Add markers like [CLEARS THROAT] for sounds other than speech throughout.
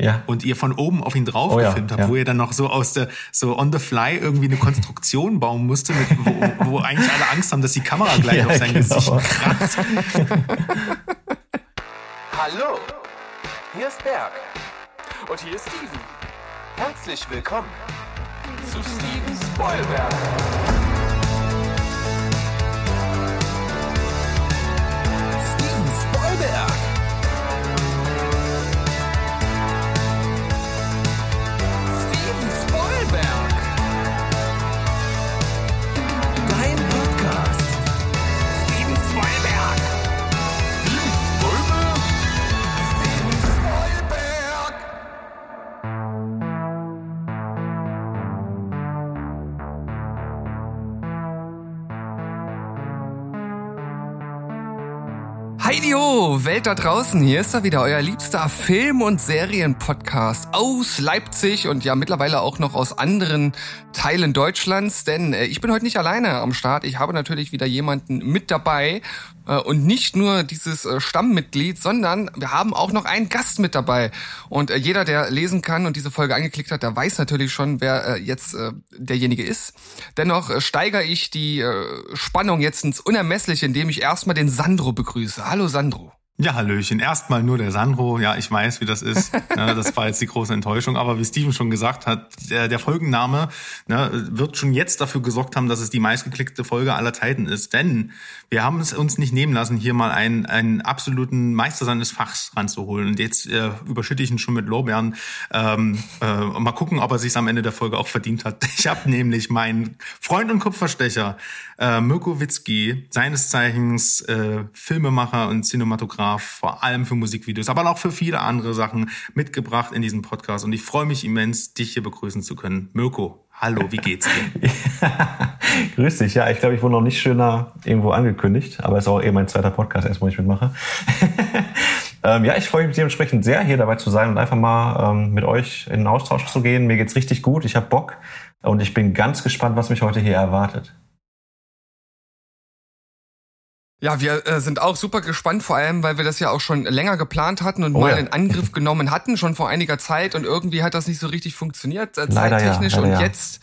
Ja. Und ihr von oben auf ihn drauf Oh ja, gefilmt habt, ja. wo ihr dann noch so aus der, so on the fly irgendwie eine Konstruktion bauen musste, mit, wo, wo eigentlich alle Angst haben, dass die Kamera [LAUGHS] gleich Ja, auf sein genau. Gesicht kracht. [LAUGHS] Hallo, hier ist Berg. Und hier ist Steven. Herzlich willkommen zu Steven Spoilberg. Steven Spoilberg. Heidio, Welt da draußen, hier ist er wieder, euer liebster Film- und Serienpodcast aus Leipzig und ja mittlerweile auch noch aus anderen Teilen Deutschlands, denn äh, ich bin heute nicht alleine am Start, ich habe natürlich wieder jemanden mit dabei und nicht nur dieses äh, Stammmitglied, sondern wir haben auch noch einen Gast mit dabei und äh, jeder, der lesen kann und diese Folge angeklickt hat, der weiß natürlich schon, wer äh, jetzt äh, derjenige ist. Dennoch äh, steigere ich die äh, Spannung jetzt ins Unermessliche, indem ich erstmal den Sandro begrüße. Hallo Sandro. Ja, Hallöchen. Erstmal nur der Sandro. Ja, ich weiß, wie das ist. Ja, [LAUGHS] das war jetzt die große Enttäuschung. Aber wie Steven schon gesagt hat, der, der Folgenname ne, wird schon jetzt dafür gesorgt haben, dass es die meistgeklickte Folge aller Zeiten ist. Denn wir haben es uns nicht nehmen lassen, hier mal einen, einen absoluten Meister seines Fachs ranzuholen. Und jetzt äh, überschütte ich ihn schon mit Lorbeeren. Ähm, äh, mal gucken, ob er sich am Ende der Folge auch verdient hat. [LAUGHS] Ich habe nämlich meinen Freund und Kupferstecher äh, Mirko Witzki, seines Zeichens äh, Filmemacher und Cinematograf, vor allem für Musikvideos, aber auch für viele andere Sachen mitgebracht in diesem Podcast. Und ich freue mich immens, dich hier begrüßen zu können. Mirko, hallo, wie geht's dir? [LAUGHS] Grüß dich. Ja, ich glaube, ich wurde noch nicht schöner irgendwo angekündigt, aber es ist auch eh mein zweiter Podcast erst, wo ich mitmache. [LAUGHS] ähm, ja, ich freue mich dementsprechend sehr, hier dabei zu sein und einfach mal ähm, mit euch in den Austausch zu gehen. Mir geht's richtig gut, ich habe Bock und ich bin ganz gespannt, was mich heute hier erwartet. Ja, wir äh, sind auch super gespannt, vor allem, weil wir das ja auch schon länger geplant hatten und Oh mal ja. in Angriff genommen hatten, schon vor einiger Zeit und irgendwie hat das nicht so richtig funktioniert, äh, ja, zeittechnisch. leider und ja. jetzt,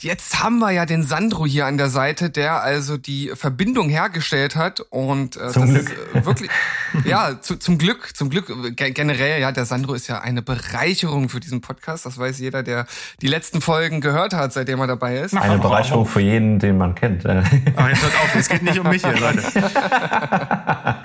jetzt haben wir ja den Sandro hier an der Seite, der also die Verbindung hergestellt hat und äh, Zum das Glück. ist äh, wirklich, [LAUGHS] ja, zu, zum Glück, zum Glück äh, ge- generell, ja, der Sandro ist ja eine Bereicherung für diesen Podcast, das weiß jeder, der die letzten Folgen gehört hat, seitdem er dabei ist. Eine Bereicherung für jeden, den man kennt. Äh, Aber jetzt hört auf, es geht nicht um mich hier, Leute. [LAUGHS] [LAUGHS]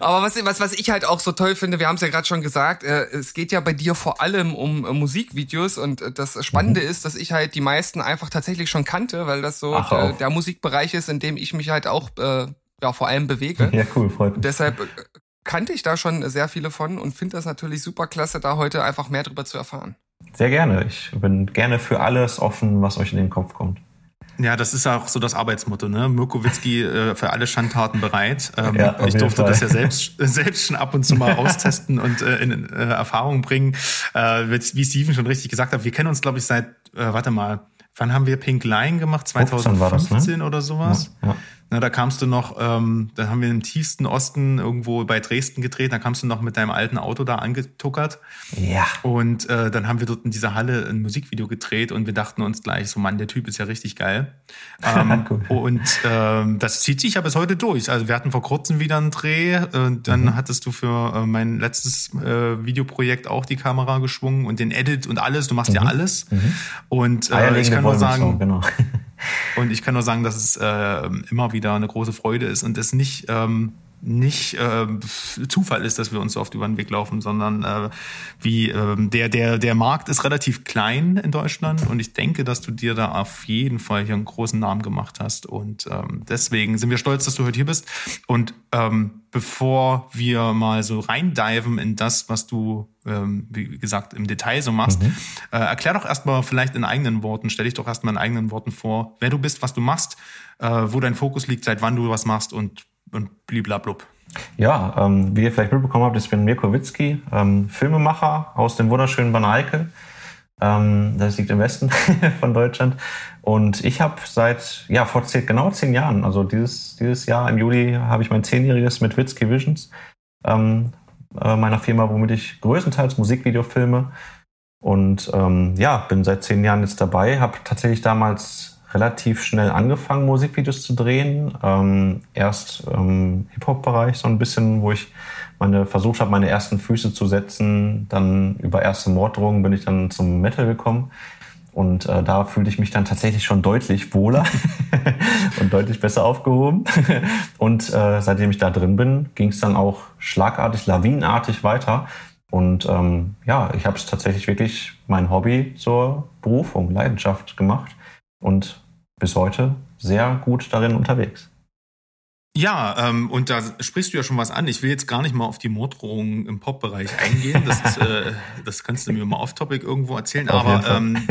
Aber was, was, was ich halt auch so toll finde, wir haben es ja gerade schon gesagt, äh, es geht ja bei dir vor allem um äh, Musikvideos und äh, das Spannende ist, dass ich halt die meisten einfach tatsächlich schon kannte, weil das so hör äh, der Musikbereich ist, in dem ich mich halt auch äh, ja vor allem bewege. ja, cool, freut mich. Deshalb äh, kannte ich da schon sehr viele von und finde das natürlich super klasse, da heute einfach mehr drüber zu erfahren. Sehr gerne. Ich bin gerne für alles offen, was euch in den Kopf kommt. Ja, das ist auch so das Arbeitsmotto, ne? Mirko Witzki äh, für alle Schandtaten bereit. Ähm, Ja, ich durfte Fall. das ja selbst, selbst schon ab und zu mal austesten und äh, in äh, Erfahrung bringen. Äh, wie Steven schon richtig gesagt hat, wir kennen uns, glaube ich, seit, äh, warte mal, wann haben wir Pink Line gemacht? 15 war das, 2015 ne? oder sowas? Ja, ja. Na, da kamst du noch, ähm, da haben wir im tiefsten Osten irgendwo bei Dresden gedreht, da kamst du noch mit deinem alten Auto da angetuckert. Ja. Und äh, dann haben wir dort in dieser Halle ein Musikvideo gedreht und wir dachten uns gleich, so Mann, der Typ ist ja richtig geil. [LAUGHS] Ähm, Cool. Und ähm, das zieht sich ja bis heute durch. Also wir hatten vor kurzem wieder einen Dreh. Äh, dann Mhm. hattest du für äh, mein letztes äh, Videoprojekt auch die Kamera geschwungen und den Edit und alles. Du machst ja alles. Und äh, ich kann nur sagen, genau. [LAUGHS] und ich kann nur sagen, dass es äh, immer wieder eine große Freude ist und es nicht ähm, nicht äh, Zufall ist, dass wir uns so oft über den Weg laufen, sondern äh, wie ähm, der der der Markt ist relativ klein in Deutschland und ich denke, dass du dir da auf jeden Fall hier einen großen Namen gemacht hast und ähm, deswegen sind wir stolz, dass du heute hier bist und ähm, bevor wir mal so reindiven in das, was du ähm, wie gesagt im Detail so machst, äh, erklär doch erstmal vielleicht in eigenen Worten, stell dich doch erstmal in eigenen Worten vor, wer du bist, was du machst, äh, wo dein Fokus liegt, seit wann du was machst und und bliblablub. Ja, ähm, wie ihr vielleicht mitbekommen habt, ich bin Mirko Witzki, ähm, Filmemacher aus dem wunderschönen Banaike. Ähm, das liegt im Westen [LAUGHS] von Deutschland. Und ich habe seit, ja, vor zehn, genau zehn Jahren, also dieses, dieses Jahr im Juli habe ich mein zehnjähriges mit Witzki Visions ähm, äh, meiner Firma, womit ich größtenteils Musikvideo filme. Und ähm, ja, bin seit zehn Jahren jetzt dabei, habe tatsächlich damals relativ schnell angefangen, Musikvideos zu drehen. Ähm, erst ähm, Hip-Hop-Bereich so ein bisschen, wo ich meine, versucht habe, meine ersten Füße zu setzen. Dann über erste Morddrohungen bin ich dann zum Metal gekommen. Und äh, da fühlte ich mich dann tatsächlich schon deutlich wohler [LAUGHS] und deutlich besser aufgehoben. [LAUGHS] und äh, seitdem ich da drin bin, ging es dann auch schlagartig, lawinenartig weiter. Und ähm, ja, ich habe es tatsächlich wirklich mein Hobby zur Berufung, Leidenschaft gemacht und bis heute sehr gut darin unterwegs. Ja, ähm, und da sprichst du ja schon was an. Ich will jetzt gar nicht mal auf die Morddrohungen im Pop-Bereich eingehen. Das, ist, äh, das kannst du mir mal off-topic irgendwo erzählen. Auf aber ähm,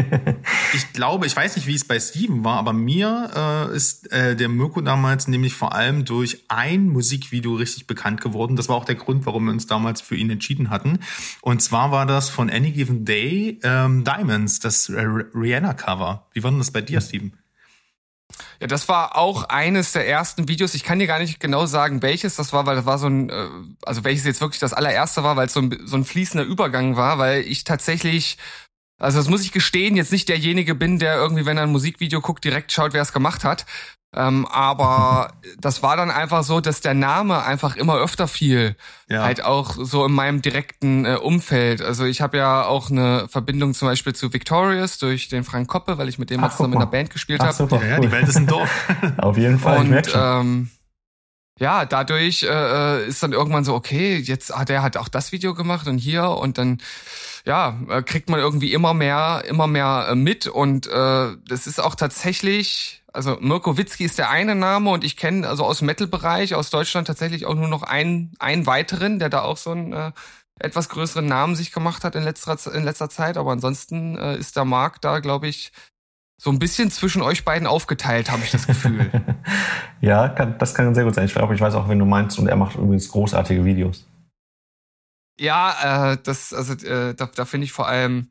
ich glaube, ich weiß nicht, wie es bei Steven war, aber mir äh, ist äh, der Mirko damals nämlich vor allem durch ein Musikvideo richtig bekannt geworden. Das war auch der Grund, warum wir uns damals für ihn entschieden hatten. Und zwar war das von Any Given Day ähm, Diamonds, das Rihanna-Cover. Wie war denn das bei dir, Steven? Ja, das war auch eines der ersten Videos. Ich kann dir gar nicht genau sagen, welches das war, weil das war so ein, äh, also welches jetzt wirklich das allererste war, weil es so ein, so ein fließender Übergang war, weil ich tatsächlich also das muss ich gestehen, jetzt nicht derjenige bin, der irgendwie, wenn er ein Musikvideo guckt, direkt schaut, wer es gemacht hat, ähm, aber das war dann einfach so, dass der Name einfach immer öfter fiel. Ja. Halt auch so in meinem direkten äh, Umfeld. Also ich habe ja auch eine Verbindung zum Beispiel zu Victorious durch den Frank Koppe, weil ich mit dem Ach, zusammen in der Band gespielt habe. Ja, ja, die Welt ist ein Dorf. [LAUGHS] Auf jeden Fall. Und ähm, ja, dadurch äh, ist dann irgendwann so, okay, jetzt hat er halt auch das Video gemacht und hier und dann ja, äh, kriegt man irgendwie immer mehr, immer mehr äh, mit und äh, das ist auch tatsächlich, also Mirko Witzki ist der eine Name und ich kenne also aus Metal-Bereich aus Deutschland tatsächlich auch nur noch einen, einen weiteren, der da auch so einen äh, etwas größeren Namen sich gemacht hat in letzter, in letzter Zeit, aber ansonsten äh, ist der Markt da, glaube ich, so ein bisschen zwischen euch beiden aufgeteilt, habe ich das Gefühl. [LAUGHS] ja, kann, das kann sehr gut sein. Ich glaube, ich weiß auch, wenn du meinst, und er macht übrigens großartige Videos. Ja, äh, das, also äh, da, da finde ich vor allem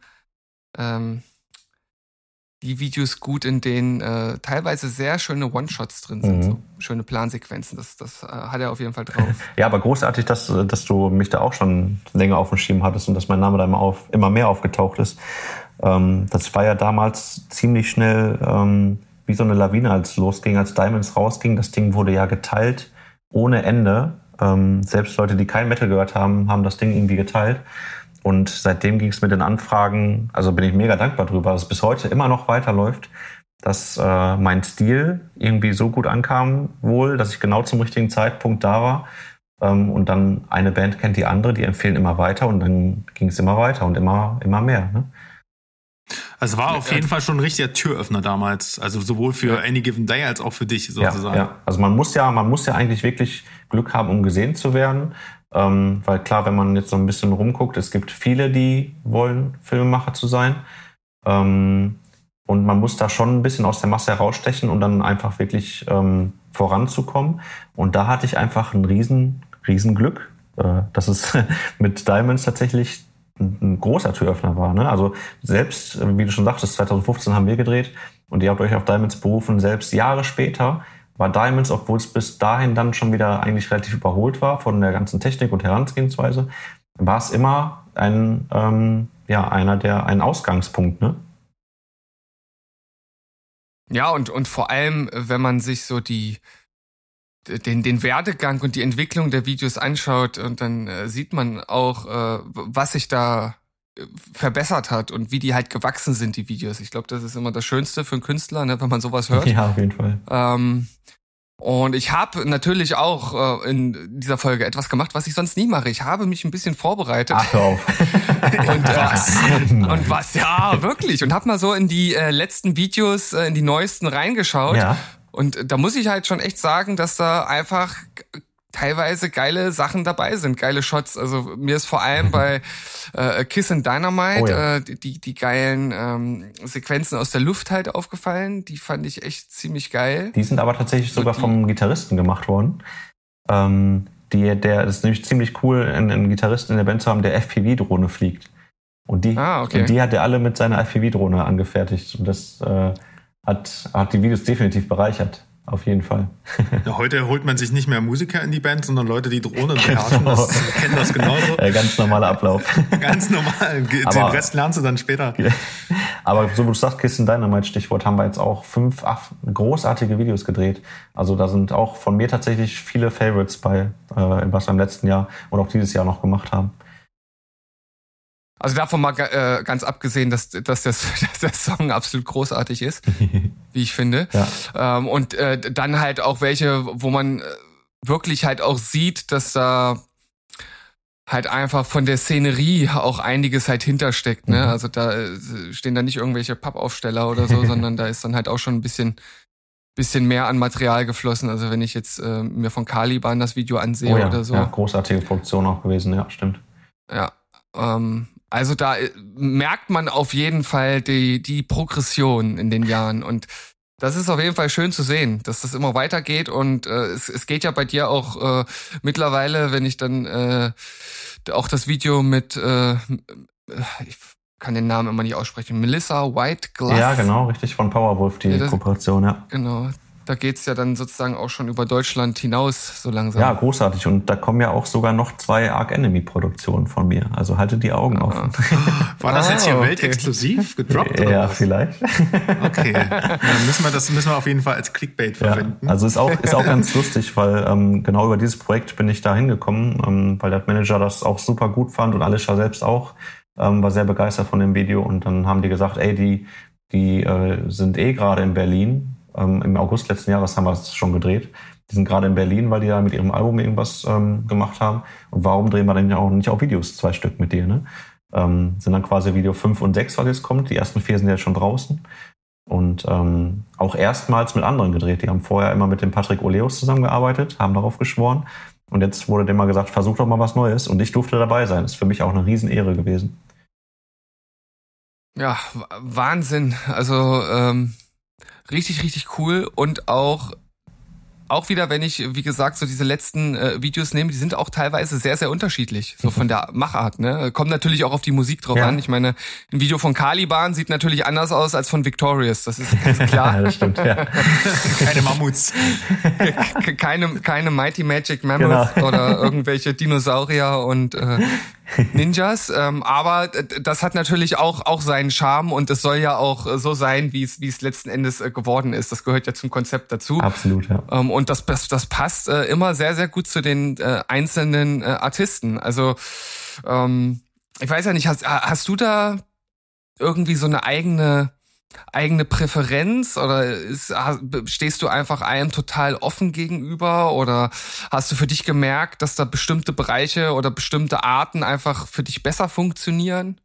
ähm, die Videos gut, in denen äh, teilweise sehr schöne One-Shots drin sind, mhm. so schöne Plansequenzen. Das, das äh, hat er auf jeden Fall drauf. [LAUGHS] Ja, aber großartig, dass, dass du mich da auch schon länger auf dem Schirm hattest und dass mein Name da immer, auf, immer mehr aufgetaucht ist. Ähm, das war ja damals ziemlich schnell ähm, wie so eine Lawine, als losging, als Diamonds rausging. Das Ding wurde ja geteilt ohne Ende. Ähm, selbst Leute, die kein Metal gehört haben, haben das Ding irgendwie geteilt. Und seitdem ging es mit den Anfragen, also bin ich mega dankbar drüber, dass es bis heute immer noch weiterläuft, dass äh, mein Stil irgendwie so gut ankam wohl, dass ich genau zum richtigen Zeitpunkt da war. Ähm, und dann eine Band kennt die andere, die empfehlen immer weiter und dann ging es immer weiter und immer, immer mehr. Ne? Also war auf jeden Fall schon ein richtiger Türöffner damals. Also sowohl für. Any Given Day als auch für dich sozusagen. Ja, ja. Also man muss ja, man muss ja eigentlich wirklich Glück haben, um gesehen zu werden. Ähm, weil klar, wenn man jetzt so ein bisschen rumguckt, es gibt viele, die wollen, Filmemacher zu sein. Ähm, und man muss da schon ein bisschen aus der Masse herausstechen und dann einfach wirklich ähm, voranzukommen. Und da hatte ich einfach ein riesen, riesen Glück, äh, dass [LAUGHS] es mit Diamonds tatsächlich ein großer Türöffner war. Ne? Also selbst, wie du schon sagtest, 2015 haben wir gedreht und ihr habt euch auf Diamonds berufen. Selbst Jahre später war Diamonds, obwohl es bis dahin dann schon wieder eigentlich relativ überholt war von der ganzen Technik und Herangehensweise, war es immer ein, ähm, ja, einer der, ein Ausgangspunkt, ne? Ja, und, und vor allem, wenn man sich so die, den, den Werdegang und die Entwicklung der Videos anschaut und dann äh, sieht man auch, äh, was sich da äh, verbessert hat und wie die halt gewachsen sind, die Videos. Ich glaube, das ist immer das Schönste für einen Künstler, ne, wenn man sowas hört. Ja, auf jeden Fall. Ähm, und ich habe natürlich auch äh, in dieser Folge etwas gemacht, was ich sonst nie mache. Ich habe mich ein bisschen vorbereitet. Ach, auf. [LAUGHS] und was? [LAUGHS] und was? Ja, wirklich. Und habe mal so in die äh, letzten Videos, äh, in die neuesten reingeschaut. Ja. Und da muss ich halt schon echt sagen, dass da einfach teilweise geile Sachen dabei sind, geile Shots. Also mir ist vor allem bei äh, Kiss and Dynamite oh ja. äh, die, die geilen ähm, Sequenzen aus der Luft halt aufgefallen. Die fand ich echt ziemlich geil. Die sind aber tatsächlich sogar die, vom Gitarristen gemacht worden. Ähm, die, der ist nämlich ziemlich cool, einen, einen Gitarristen in der Band zu haben, der FPV-Drohne fliegt. Und die, ah, okay. und die hat er alle mit seiner FPV-Drohne angefertigt. Und das äh, hat, hat die Videos definitiv bereichert. auf jeden Fall. [LAUGHS] Heute holt man sich nicht mehr Musiker in die Band, sondern Leute, die Drohnen beherrschen. Genau. Das, kennen das genauso. Ganz normaler Ablauf. [LAUGHS] Ganz normal. Den Aber- Rest lernst du dann später. [LAUGHS] Aber so wie du sagst, Kissen Dynamite Stichwort, haben wir jetzt auch fünf ach, großartige Videos gedreht. Also da sind auch von mir tatsächlich viele Favorites bei, äh, was wir im letzten Jahr und auch dieses Jahr noch gemacht haben. Also davon mal äh, ganz abgesehen, dass, dass, das, [LAUGHS] dass der Song absolut großartig ist, [LAUGHS] wie ich finde. Ja. Ähm, und äh, dann halt auch welche, wo man äh, wirklich halt auch sieht, dass da halt einfach von der Szenerie auch einiges halt hintersteckt. Ne? Mhm. Also da äh, stehen da nicht irgendwelche Pappaufsteller oder so, [LAUGHS] sondern da ist dann halt auch schon ein bisschen bisschen mehr an Material geflossen. Also wenn ich jetzt äh, mir von Caliban das Video ansehe oh ja, oder so. ja, großartige Produktion auch gewesen, ja, stimmt. Ja, ähm, also da äh, merkt man auf jeden Fall die, die Progression in den Jahren und das ist auf jeden Fall schön zu sehen, dass das immer weitergeht und äh, es, es geht ja bei dir auch äh, mittlerweile, wenn ich dann äh, auch das Video mit, äh, ich kann den Namen immer nicht aussprechen, Melissa White Glass. Ja, genau, richtig, von Powerwolf, die Ja, das- Kooperation, ja. Genau. Da geht's ja dann sozusagen auch schon über Deutschland hinaus, so langsam. Ja, großartig. Und da kommen ja auch sogar noch zwei Arc Enemy Produktionen von mir. Also haltet die Augen offen. [LAUGHS] War das Ah, jetzt hier okay. weltexklusiv gedroppt? oder ja, was? vielleicht. Okay. [LAUGHS] Dann müssen wir das müssen wir auf jeden Fall als Clickbait Ja, verwenden. also ist auch, ist auch ganz lustig, weil ähm, genau über dieses Projekt bin ich da hingekommen, ähm, weil der Manager das auch super gut fand und Alicia selbst auch, ähm, war sehr begeistert von dem Video und dann haben die gesagt, ey, die, die äh, sind eh gerade in Berlin. Ähm, Im August letzten Jahres haben wir es schon gedreht. Die sind gerade in Berlin, weil die da mit ihrem Album irgendwas ähm, gemacht haben. Und warum drehen wir denn ja auch nicht auch Videos, zwei Stück mit dir, ne? Ähm, sind dann quasi Video 5 und 6, was jetzt kommt. Die ersten vier sind jetzt schon draußen. Und ähm, auch erstmals mit anderen gedreht. Die haben vorher immer mit dem Patrick Oleus zusammengearbeitet, haben darauf geschworen. Und jetzt wurde dem mal gesagt, versuch doch mal was Neues. Und ich durfte dabei sein. Ist für mich auch eine Riesenehre gewesen. Ja, Wahnsinn. Also ähm, richtig, richtig cool und auch auch wieder, wenn ich, wie gesagt, so diese letzten äh, Videos nehme, die sind auch teilweise sehr, sehr unterschiedlich, so von der Machart. Ne? Kommt natürlich auch auf die Musik drauf Ja. an. Ich meine, ein Video von Caliban sieht natürlich anders aus als von Victorious, das ist ganz [LAUGHS] Ja, klar. das stimmt, ja. [LAUGHS] Keine Mammuts. Ke- keine, keine Mighty Magic Mammoth Genau. oder irgendwelche Dinosaurier und äh, Ninjas. Ähm, aber das hat natürlich auch, auch seinen Charme und es soll ja auch äh, so sein, wie es, wie es letzten Endes äh, geworden ist. Das gehört ja zum Konzept dazu. Absolut, ja. Ähm, und das, das, das passt äh, immer sehr, sehr gut zu den äh, einzelnen äh, Artisten. Also, ähm, ich weiß ja nicht, hast, hast du da irgendwie so eine eigene eigene Präferenz oder ist, stehst du einfach einem total offen gegenüber oder hast du für dich gemerkt, dass da bestimmte Bereiche oder bestimmte Arten einfach für dich besser funktionieren?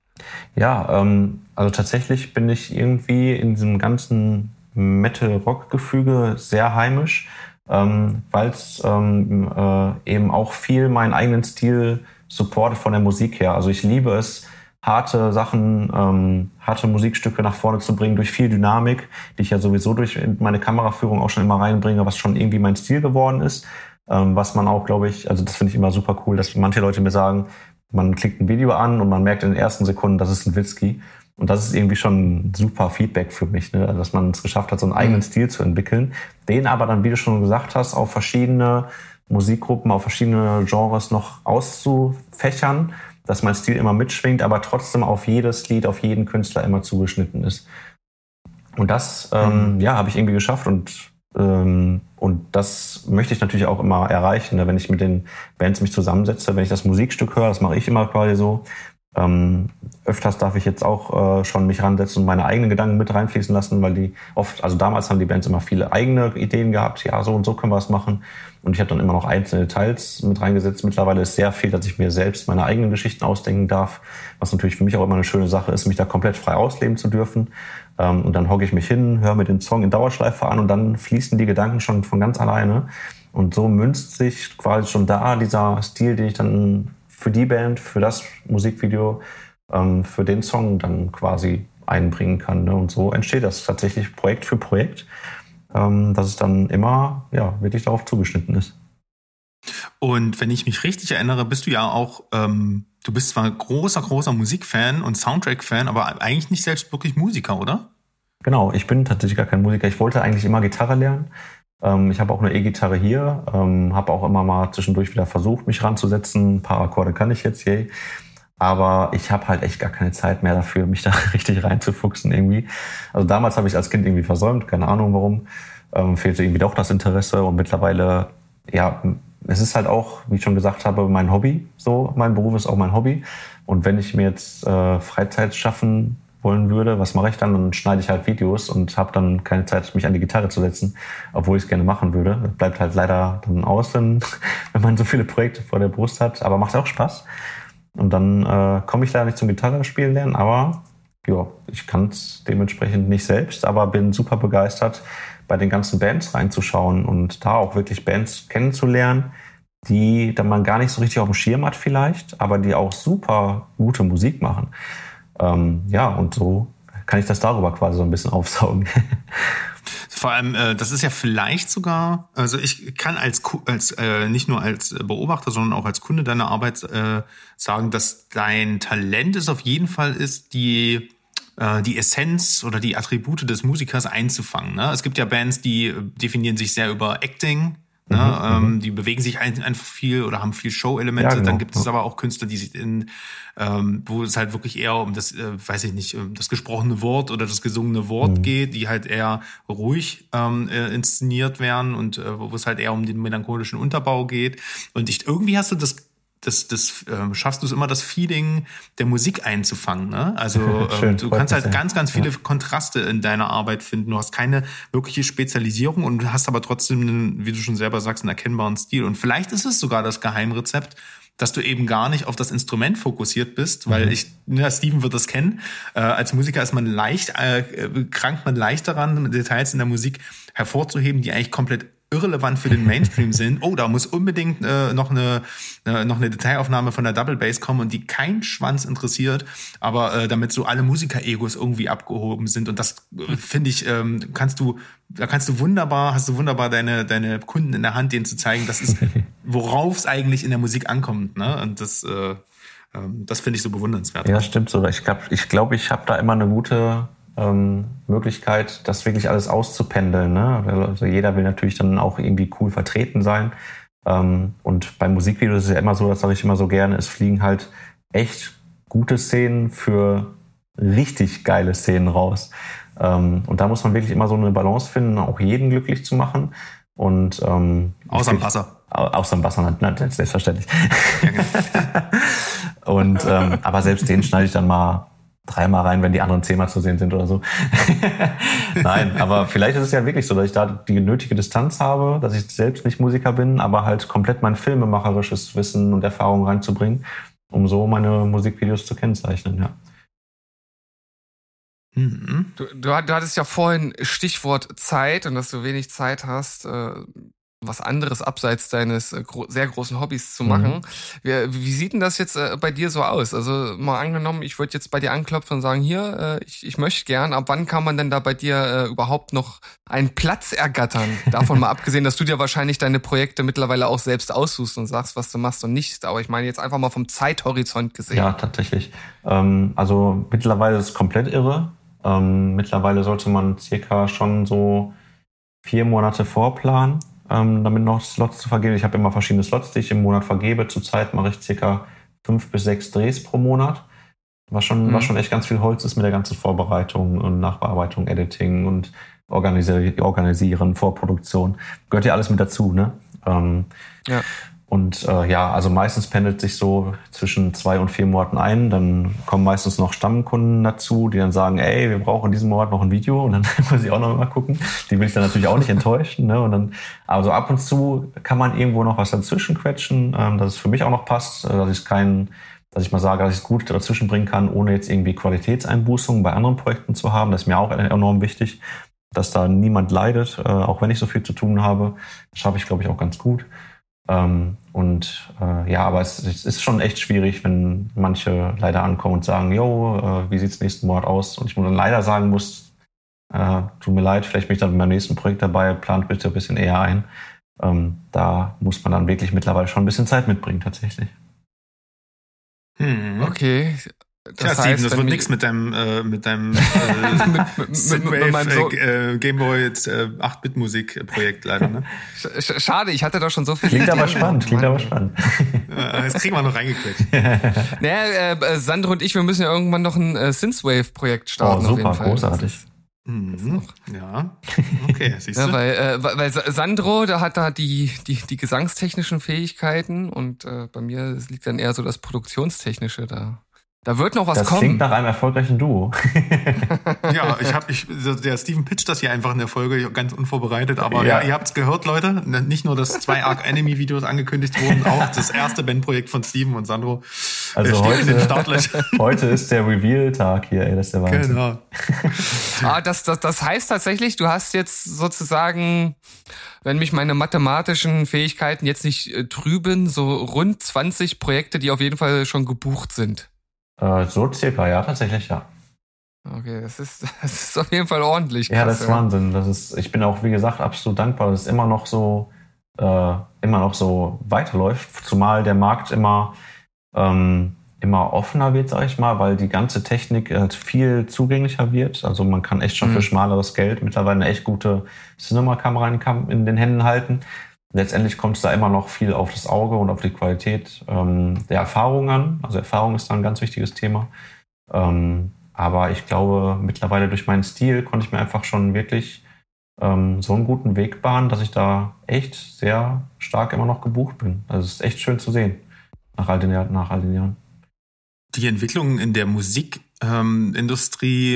Ja, ähm, also tatsächlich bin ich irgendwie in diesem ganzen Metal-Rock-Gefüge sehr heimisch, ähm, weil es ähm, äh, eben auch viel meinen eigenen Stil supportet von der Musik her. Also ich liebe es, harte Sachen, ähm, harte Musikstücke nach vorne zu bringen durch viel Dynamik, die ich ja sowieso durch meine Kameraführung auch schon immer reinbringe, was schon irgendwie mein Stil geworden ist. Ähm, was man auch, glaube ich, also das finde ich immer super cool, dass manche Leute mir sagen, man klickt ein Video an und man merkt in den ersten Sekunden, das ist ein Witzki. Und das ist irgendwie schon ein super Feedback für mich, ne? dass man es geschafft hat, so einen eigenen Stil zu entwickeln, den aber dann, wie du schon gesagt hast, auf verschiedene Musikgruppen, auf verschiedene Genres noch auszufächern, dass mein Stil immer mitschwingt, aber trotzdem auf jedes Lied, auf jeden Künstler immer zugeschnitten ist. Und das, ähm, ja, habe ich irgendwie geschafft und ähm, und das möchte ich natürlich auch immer erreichen, ne? wenn ich mit den Bands mich zusammensetze, wenn ich das Musikstück höre, das mache ich immer quasi so. Ähm, öfters darf ich jetzt auch äh, schon mich ransetzen und meine eigenen Gedanken mit reinfließen lassen, weil die oft, also damals haben die Bands immer viele eigene Ideen gehabt, ja, so und so können wir es machen. Und ich habe dann immer noch einzelne Details mit reingesetzt. Mittlerweile ist sehr viel, dass ich mir selbst meine eigenen Geschichten ausdenken darf, was natürlich für mich auch immer eine schöne Sache ist, mich da komplett frei ausleben zu dürfen. Ähm, und dann hocke ich mich hin, höre mir den Song in Dauerschleife an und dann fließen die Gedanken schon von ganz alleine. Und so münzt sich quasi schon da dieser Stil, den ich dann für die Band, für das Musikvideo, ähm, für den Song dann quasi einbringen kann. Ne? Und so entsteht das tatsächlich Projekt für Projekt, dass es dann immer ja, wirklich darauf zugeschnitten ist. Und wenn ich mich richtig erinnere, bist du ja auch, ähm, du bist zwar großer, großer Musikfan und Soundtrack-Fan, aber eigentlich nicht selbst wirklich Musiker, oder? Genau, ich bin tatsächlich gar kein Musiker. Ich wollte eigentlich immer Gitarre lernen. Ähm, ich habe auch eine E-Gitarre hier, ähm, habe auch immer mal zwischendurch wieder versucht, mich ranzusetzen. Ein paar Akkorde kann ich jetzt, yay. Aber ich habe halt echt gar keine Zeit mehr dafür, mich da [LAUGHS] richtig reinzufuchsen irgendwie. Also damals habe ich als Kind irgendwie versäumt, keine Ahnung warum. Ähm, fehlte irgendwie doch das Interesse und mittlerweile, ja, es ist halt auch, wie ich schon gesagt habe, mein Hobby. So, mein Beruf ist auch mein Hobby. Und wenn ich mir jetzt äh, Freizeit schaffen wollen würde, was mache ich dann? Dann schneide ich halt Videos und habe dann keine Zeit, mich an die Gitarre zu setzen, obwohl ich es gerne machen würde. Das bleibt halt leider dann aus, [LAUGHS] wenn, wenn man so viele Projekte vor der Brust hat. Aber macht auch Spaß. Und dann äh, komme ich leider nicht zum Gitarrespielen lernen, aber ja, ich kann es dementsprechend nicht selbst, aber bin super begeistert, bei den ganzen Bands reinzuschauen und da auch wirklich Bands kennenzulernen, die dann man gar nicht so richtig auf dem Schirm hat vielleicht, aber die auch super gute Musik machen. Ähm, ja, und so kann ich das darüber quasi so ein bisschen [LAUGHS] aufsaugen. Vor allem, äh, das ist ja vielleicht sogar, also ich kann als, als äh, nicht nur als Beobachter, sondern auch als Kunde deiner Arbeit äh, sagen, dass dein Talent es auf jeden Fall ist, die die Essenz oder die Attribute des Musikers einzufangen. Ne? Es gibt ja Bands, die definieren sich sehr über Acting, Ne? Mhm, ähm, mhm. die bewegen sich einfach viel oder haben viel Show-Elemente. Ja, genau. Dann gibt es aber auch Künstler, die sich in, ähm, wo es halt wirklich eher um das, äh, weiß ich nicht, um das gesprochene Wort oder das gesungene Wort mhm. geht, die halt eher ruhig ähm, äh, inszeniert werden und äh, wo es halt eher um den melancholischen Unterbau geht. Und ich, irgendwie hast du das das, das ähm, schaffst du es immer, das Feeling der Musik einzufangen. Ne? Also [LAUGHS] ähm, du kannst halt ganz, ganz viele ja. Kontraste in deiner Arbeit finden. Du hast keine wirkliche Spezialisierung und hast aber trotzdem, einen, wie du schon selber sagst, einen erkennbaren Stil. Und vielleicht ist es sogar das Geheimrezept, dass du eben gar nicht auf das Instrument fokussiert bist, weil mhm. ich, ja, Steven wird das kennen. Äh, als Musiker ist man leicht, äh, krankt man leicht daran, Details in der Musik hervorzuheben, die eigentlich komplett irrelevant für den Mainstream [LAUGHS] sind. Oh, da muss unbedingt äh, noch eine äh, noch eine Detailaufnahme von der Double Bass kommen und die kein Schwanz interessiert, aber äh, damit so alle Musiker-Egos irgendwie abgehoben sind und das äh, finde ich ähm, kannst du da kannst du wunderbar hast du wunderbar deine deine Kunden in der Hand, denen zu zeigen, das ist [LAUGHS] worauf es eigentlich in der Musik ankommt, ne? Und das äh, ähm, das finde ich so bewundernswert. Ja, stimmt so. Ich glaube, ich, glaub, ich habe da immer eine gute ähm, Möglichkeit, das wirklich alles auszupendeln. Ne? Also jeder will natürlich dann auch irgendwie cool vertreten sein. Ähm, und beim Musikvideo ist es ja immer so, das sage ich immer so gerne, es fliegen halt echt gute Szenen für richtig geile Szenen raus. Ähm, und da muss man wirklich immer so eine Balance finden, auch jeden glücklich zu machen. Und ähm, außer dem Wasser. Außer dem Wasser, natürlich, selbstverständlich. Ja, genau. [LAUGHS] und ähm, aber selbst den schneide ich dann mal dreimal rein, wenn die anderen zehnmal zu sehen sind oder so. [LAUGHS] Nein, aber vielleicht ist es ja wirklich so, dass ich da die nötige Distanz habe, dass ich selbst nicht Musiker bin, aber halt komplett mein filmemacherisches Wissen und Erfahrung reinzubringen, um so meine Musikvideos zu kennzeichnen, ja. Mhm. Du, du, du, hattest ja vorhin Stichwort Zeit und dass du wenig Zeit hast. Äh, was anderes abseits deines äh, gro sehr großen Hobbys zu machen. Mhm. Wie, wie, sieht denn das jetzt äh, bei dir so aus? Also mal angenommen, ich würde jetzt bei dir anklopfen und sagen, hier, äh, ich, ich möchte gern, ab wann kann man denn da bei dir äh, überhaupt noch einen Platz ergattern? [LAUGHS] Davon mal abgesehen, dass du dir wahrscheinlich deine Projekte mittlerweile auch selbst aussuchst und sagst, was du machst und nicht. Aber ich meine jetzt einfach mal vom Zeithorizont gesehen. Ja, tatsächlich. Ähm, also mittlerweile ist es komplett irre. Ähm, mittlerweile sollte man circa schon so vier Monate vorplanen ähm, damit noch Slots zu vergeben. Ich habe immer verschiedene Slots, die ich im Monat vergebe. Zurzeit mache ich circa fünf bis sechs Drehs pro Monat. Was schon, mhm. was schon echt ganz viel Holz ist mit der ganzen Vorbereitung und Nachbearbeitung, Editing und Organisieren, Vorproduktion. Gehört ja alles mit dazu, ne? Ähm, ja. Und äh, ja, also meistens pendelt sich so zwischen zwei und vier Monaten ein. Dann kommen meistens noch Stammkunden dazu, die dann sagen, ey, wir brauchen diesen Monat noch ein Video und dann [LAUGHS] muss ich auch noch mal gucken. Die will ich dann natürlich auch nicht enttäuschen. Ne? Und dann, also ab und zu kann man irgendwo noch was dazwischen quetschen, ähm, dass es für mich auch noch passt, äh, dass ich kein, dass ich mal sage, dass ich es gut dazwischen bringen kann, ohne jetzt irgendwie Qualitätseinbußungen bei anderen Projekten zu haben. Das ist mir auch enorm wichtig, dass da niemand leidet, äh, auch wenn ich so viel zu tun habe. Das schaffe ich, glaube ich, auch ganz gut. Ähm, und äh, ja, aber es, es, ist schon echt schwierig, wenn manche leider ankommen und sagen, jo, äh, wie sieht's nächsten Monat aus? Und ich muss dann leider sagen muss, äh, tut mir leid, vielleicht bin ich dann beim nächsten Projekt dabei, plant bitte ein bisschen eher ein. Ähm, da muss man dann wirklich mittlerweile schon ein bisschen Zeit mitbringen, tatsächlich. Hm. Okay, Das Tja, Steven, das wird nichts mit deinem äh, mit deinem [LAUGHS] äh, mit, mit, Synthwave, mit so äh, Gameboy äh, 8-Bit-Musik Projekt leider. Ne? [LAUGHS] Schade, ich hatte doch schon so viel. Klingt aber spannend, klingt aber spannend. [LAUGHS] das kriegen wir noch reingekriegt. naja, äh, Sandro und ich, wir müssen ja irgendwann noch ein äh, Synthwave-Projekt starten. Oh, super, großartig. Mhm. Ja, okay, siehst du. Ja, weil, äh, weil Sandro, der hat da die, die, die gesangstechnischen Fähigkeiten und äh, bei mir liegt dann eher so das Produktionstechnische da. Da wird noch was das kommen. Das klingt nach einem erfolgreichen Duo. [LAUGHS] ja, ich habe ich der Steven pitcht das hier einfach in der Folge ganz unvorbereitet, aber ja. ja ihr habt's gehört, Leute, nicht nur dass zwei Arc Enemy Videos angekündigt wurden, auch das erste Bandprojekt von Steven und Sandro also heute, [LAUGHS] heute ist der Reveal Tag hier, ey, das ist der Wahnsinn. Genau. ah, das, das, das heißt tatsächlich, du hast jetzt sozusagen wenn mich meine mathematischen Fähigkeiten jetzt nicht äh, trüben, so rund 20 Projekte, die auf jeden Fall schon gebucht sind. Äh, so circa, ja, tatsächlich, ja. Okay, das ist, [LAUGHS] das ist auf jeden Fall ordentlich. Krass, ja, das ist. Wahnsinn. Das ist, ich bin auch, wie gesagt, absolut dankbar, dass es immer noch so, äh, immer noch so weiterläuft, zumal der Markt immer, ähm, immer offener wird, sag ich mal, weil die ganze Technik halt viel zugänglicher wird. Also man kann echt schon mhm. für schmaleres Geld mittlerweile eine echt gute Cinema-Kamera in, in den Händen halten letztendlich kommt es da immer noch viel auf das Auge und auf die Qualität ähm, der Erfahrung an. Also Erfahrung ist da ein ganz wichtiges Thema. Ähm, aber ich glaube, mittlerweile durch meinen Stil konnte ich mir einfach schon wirklich ähm, so einen guten Weg bahnen, dass ich da echt sehr stark immer noch gebucht bin. Also es ist echt schön zu sehen nach all den, nach all den Jahren. Die Entwicklung in der Musik ähm,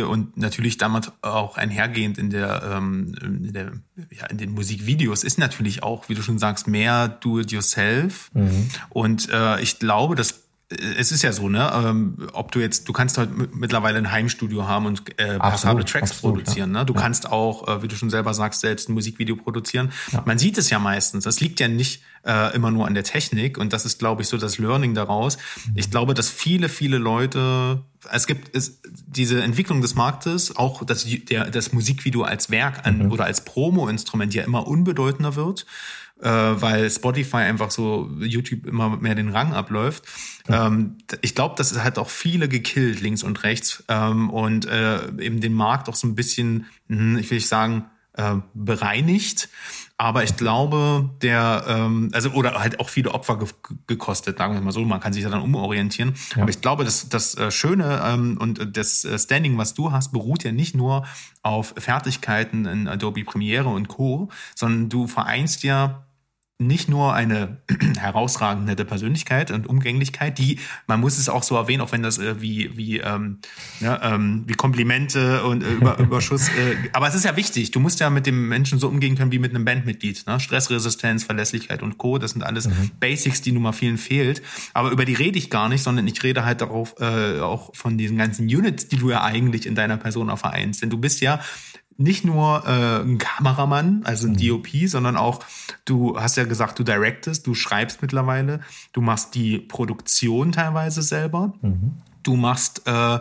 und natürlich damit auch einhergehend in der, ähm, in, der ja, in den Musikvideos ist natürlich auch, wie du schon sagst, mehr Do-it-yourself. Mhm. Und äh, ich glaube, dass es ist ja so, ne? Ähm, ob du jetzt, du kannst halt mittlerweile ein Heimstudio haben und äh, passable Tracks absolut, produzieren. Ne? Du ja. kannst auch, äh, wie du schon selber sagst, selbst ein Musikvideo produzieren. Ja. Man sieht es ja meistens. Das liegt ja nicht äh, immer nur an der Technik und das ist, glaube ich, so das Learning daraus. Mhm. Ich glaube, dass viele, viele Leute es gibt es, diese Entwicklung des Marktes, auch das, der, das Musikvideo als Werk an, mhm. oder als Promo-Instrument ja immer unbedeutender wird äh, weil Spotify einfach so YouTube immer mehr den Rang abläuft. Ja. Ähm, ich glaube, das hat auch viele gekillt, links und rechts, ähm, und äh, eben den Markt auch so ein bisschen, hm, ich will nicht sagen, äh, bereinigt. Aber ich glaube, der, ähm, also oder halt auch viele Opfer ge gekostet, sagen wir mal so, man kann sich ja dann umorientieren. Ja. Aber ich glaube, dass das äh, Schöne ähm, und das äh, Standing, was du hast, beruht ja nicht nur auf Fertigkeiten in Adobe Premiere und Co., sondern du vereinst ja nicht nur eine [CLEARS THROAT] herausragende Persönlichkeit und Umgänglichkeit, die, man muss es auch so erwähnen, auch wenn das äh, wie, wie, ähm, ja, ähm, wie Komplimente und äh, über, [LAUGHS] Überschuss, äh, aber es ist ja wichtig, du musst ja mit dem Menschen so umgehen können wie mit einem Bandmitglied. Ne? Stressresistenz, Verlässlichkeit und Co., das sind alles mhm. Basics, die nun mal vielen fehlt. Aber über die rede ich gar nicht, sondern ich rede halt darauf, äh, auch von diesen ganzen Units, die du ja eigentlich in deiner Person auch vereinst. Denn du bist ja nicht nur äh, ein Kameramann, also ein mhm. DOP, sondern auch, du hast ja gesagt, du directest, du schreibst mittlerweile, du machst die Produktion teilweise selber, mhm. du machst äh,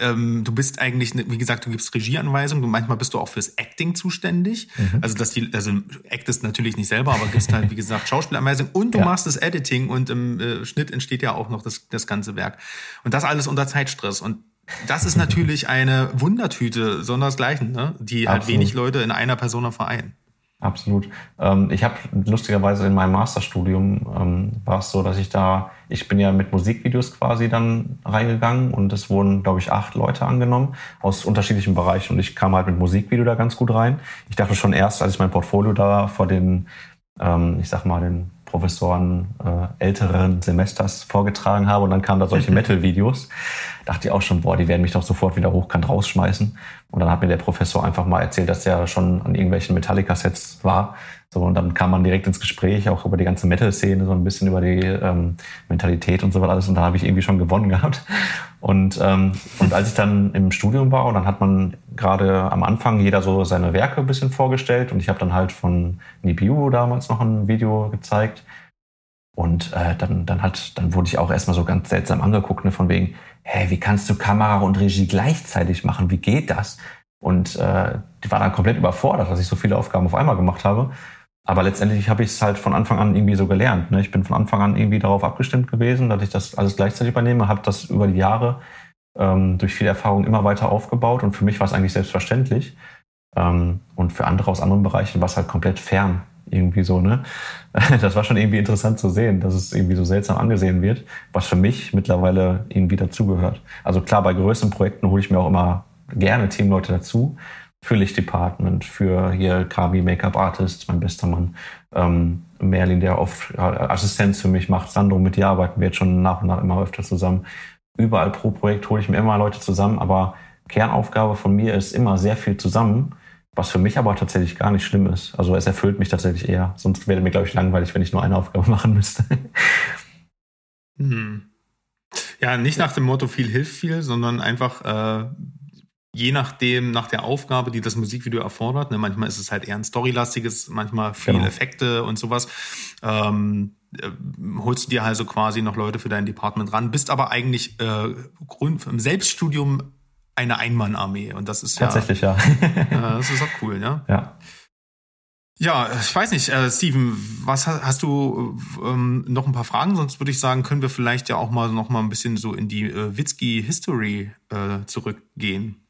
ähm, du bist eigentlich, wie gesagt, du gibst Regieanweisungen, du manchmal bist du auch fürs Acting zuständig. Mhm. Also dass die, also actest natürlich nicht selber, aber gibst halt, wie gesagt, [LAUGHS] Schauspielanweisungen und du ja. machst das Editing und im äh, Schnitt entsteht ja auch noch das, das ganze Werk. Und das alles unter Zeitstress. Und das ist natürlich eine Wundertüte, sondersgleichen, ne? die halt Absolut. wenig Leute in einer Person vereinen. Absolut. Ähm, ich habe lustigerweise in meinem Masterstudium ähm, war es so, dass ich da, ich bin ja mit Musikvideos quasi dann reingegangen und es wurden, glaube ich, acht Leute angenommen aus unterschiedlichen Bereichen und ich kam halt mit Musikvideo da ganz gut rein. Ich dachte schon erst, als ich mein Portfolio da vor den, ähm, ich sag mal, den Professoren äh, älteren Semesters vorgetragen habe und dann kamen da solche mhm. Metal-Videos. Dachte ich auch schon, boah, die werden mich doch sofort wieder hochkant rausschmeißen. Und dann hat mir der Professor einfach mal erzählt, dass der schon an irgendwelchen Metallica-Sets war so, und dann kam man direkt ins Gespräch, auch über die ganze Metal-Szene, so ein bisschen über die ähm, Mentalität und so weiter alles. Und da habe ich irgendwie schon gewonnen [LAUGHS] gehabt. Und, ähm, und als ich dann im Studium war, und dann hat man gerade am Anfang jeder so seine Werke ein bisschen vorgestellt. Und ich habe dann halt von Nibiu damals noch ein Video gezeigt. Und äh, dann, dann, hat, dann wurde ich auch erstmal so ganz seltsam angeguckt, ne, von wegen, hä, wie kannst du Kamera und Regie gleichzeitig machen? Wie geht das? Und äh, die war dann komplett überfordert, dass ich so viele Aufgaben auf einmal gemacht habe. Aber letztendlich habe ich es halt von Anfang an irgendwie so gelernt. Ne? Ich bin von Anfang an irgendwie darauf abgestimmt gewesen, dass ich das alles gleichzeitig übernehme, habe das über die Jahre ähm, durch viel Erfahrung immer weiter aufgebaut und für mich war es eigentlich selbstverständlich. Ähm, und für andere aus anderen Bereichen war es halt komplett fern. Irgendwie so, ne? [LAUGHS] Das war schon irgendwie interessant zu sehen, dass es irgendwie so seltsam angesehen wird, was für mich mittlerweile irgendwie dazugehört. Also klar, bei größeren Projekten hole ich mir auch immer gerne Teamleute dazu. Für Lichtdepartment, für hier Kabi Make-up Artist, mein bester Mann. Ähm, Merlin, der oft Assistenz für mich macht. Sandro, mit dir arbeiten wir jetzt schon nach und nach immer öfter zusammen. Überall pro Projekt hole ich mir immer Leute zusammen, aber Kernaufgabe von mir ist immer sehr viel zusammen was für mich aber tatsächlich gar nicht schlimm ist. Also es erfüllt mich tatsächlich eher. Sonst wäre mir, glaube ich, langweilig, wenn ich nur eine Aufgabe [LAUGHS] machen müsste. Hm. Ja, nicht nach dem Motto viel hilft viel, sondern einfach äh, je nachdem, nach der Aufgabe, die das Musikvideo erfordert. Ne, manchmal ist es halt eher ein storylastiges, manchmal viel genau. Effekte und sowas. Ähm, äh, holst du dir also quasi noch Leute für dein Department ran, bist aber eigentlich äh, Grund, im Selbststudium eine Einmannarmee. Und das ist Tatsächlich, ja. [LAUGHS] Ja. das ist auch cool, ja. Ja. Ja, ich weiß nicht, äh, Steven, was hast, hast du ähm, noch ein paar Fragen? Sonst würde ich sagen, können wir vielleicht ja auch mal noch mal ein bisschen so in die äh, Witzki History äh, zurückgehen.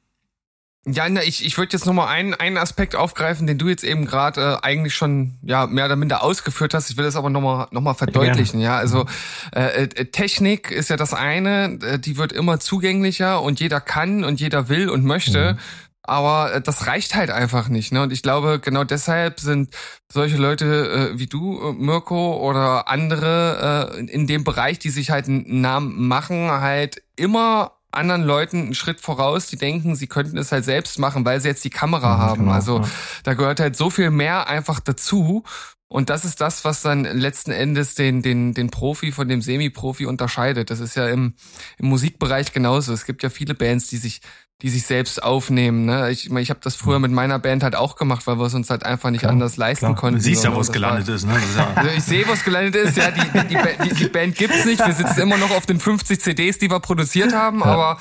Ja, na, ich, ich würde jetzt nochmal einen, einen Aspekt aufgreifen, den du jetzt eben gerade äh, eigentlich schon ja mehr oder minder ausgeführt hast. Ich will das aber nochmal noch mal verdeutlichen. Ja, also äh, äh, Technik ist ja das eine, äh, die wird immer zugänglicher und jeder kann und jeder will und möchte. Mhm. Aber äh, das reicht halt einfach nicht. Ne? Und ich glaube, genau deshalb sind solche Leute äh, wie du, äh, Mirko, oder andere äh, in dem Bereich, die sich halt einen Namen machen, halt immer anderen Leuten einen Schritt voraus, die denken, sie könnten es halt selbst machen, weil sie jetzt die Kamera mhm, haben. Genau, also ja. da gehört halt so viel mehr einfach dazu. Und das ist das, was dann letzten Endes den, den, den Profi von dem Semi-Profi unterscheidet. Das ist ja im, im Musikbereich genauso. Es gibt ja viele Bands, die sich die sich selbst aufnehmen. Ne? Ich, ich habe das früher mit meiner Band halt auch gemacht, weil wir es uns halt einfach nicht klar, anders leisten klar. konnten. Du siehst ja, wo es gelandet war, ist. Ne? also [LAUGHS] ich sehe, wo es gelandet ist. Ja, die, die, die, die, Band gibt's nicht. Wir sitzen immer noch auf den 50 CDs, die wir produziert haben. Ja. Aber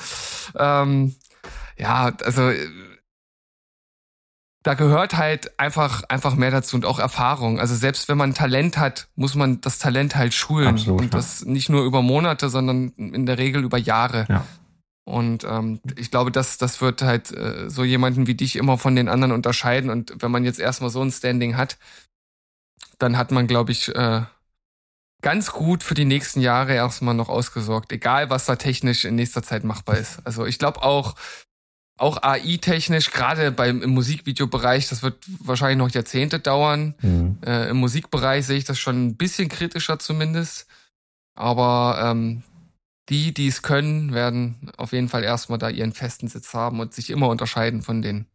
ähm, ja, also da gehört halt einfach einfach mehr dazu und auch Erfahrung. Also selbst wenn man Talent hat, muss man das Talent halt schulen Absolut, und das nicht nur über Monate, sondern in der Regel über Jahre. Ja. Und ähm, ich glaube, das, das wird halt äh, so jemanden wie dich immer von den anderen unterscheiden. Und wenn man jetzt erstmal so ein Standing hat, dann hat man, glaube ich, äh, ganz gut für die nächsten Jahre erstmal noch ausgesorgt, egal was da technisch in nächster Zeit machbar ist. Also ich glaube auch, auch AI-technisch, gerade beim im Musikvideobereich, das wird wahrscheinlich noch Jahrzehnte dauern. Mhm. Äh, Im Musikbereich sehe ich das schon ein bisschen kritischer zumindest. Aber ähm, die, die es können, werden auf jeden Fall erstmal da ihren festen Sitz haben und sich immer unterscheiden von denen,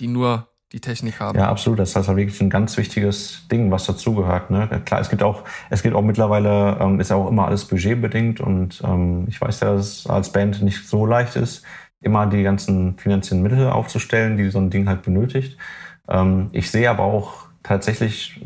die nur die Technik haben. Ja, absolut. Das ist wirklich ein ganz wichtiges Ding, was dazugehört. Ne? Klar, es gibt auch, es gibt auch mittlerweile, ähm, ist ja auch immer alles budgetbedingt und ähm, ich weiß ja, dass es als Band nicht so leicht ist, immer die ganzen finanziellen Mittel aufzustellen, die so ein Ding halt benötigt. Ähm, ich sehe aber auch tatsächlich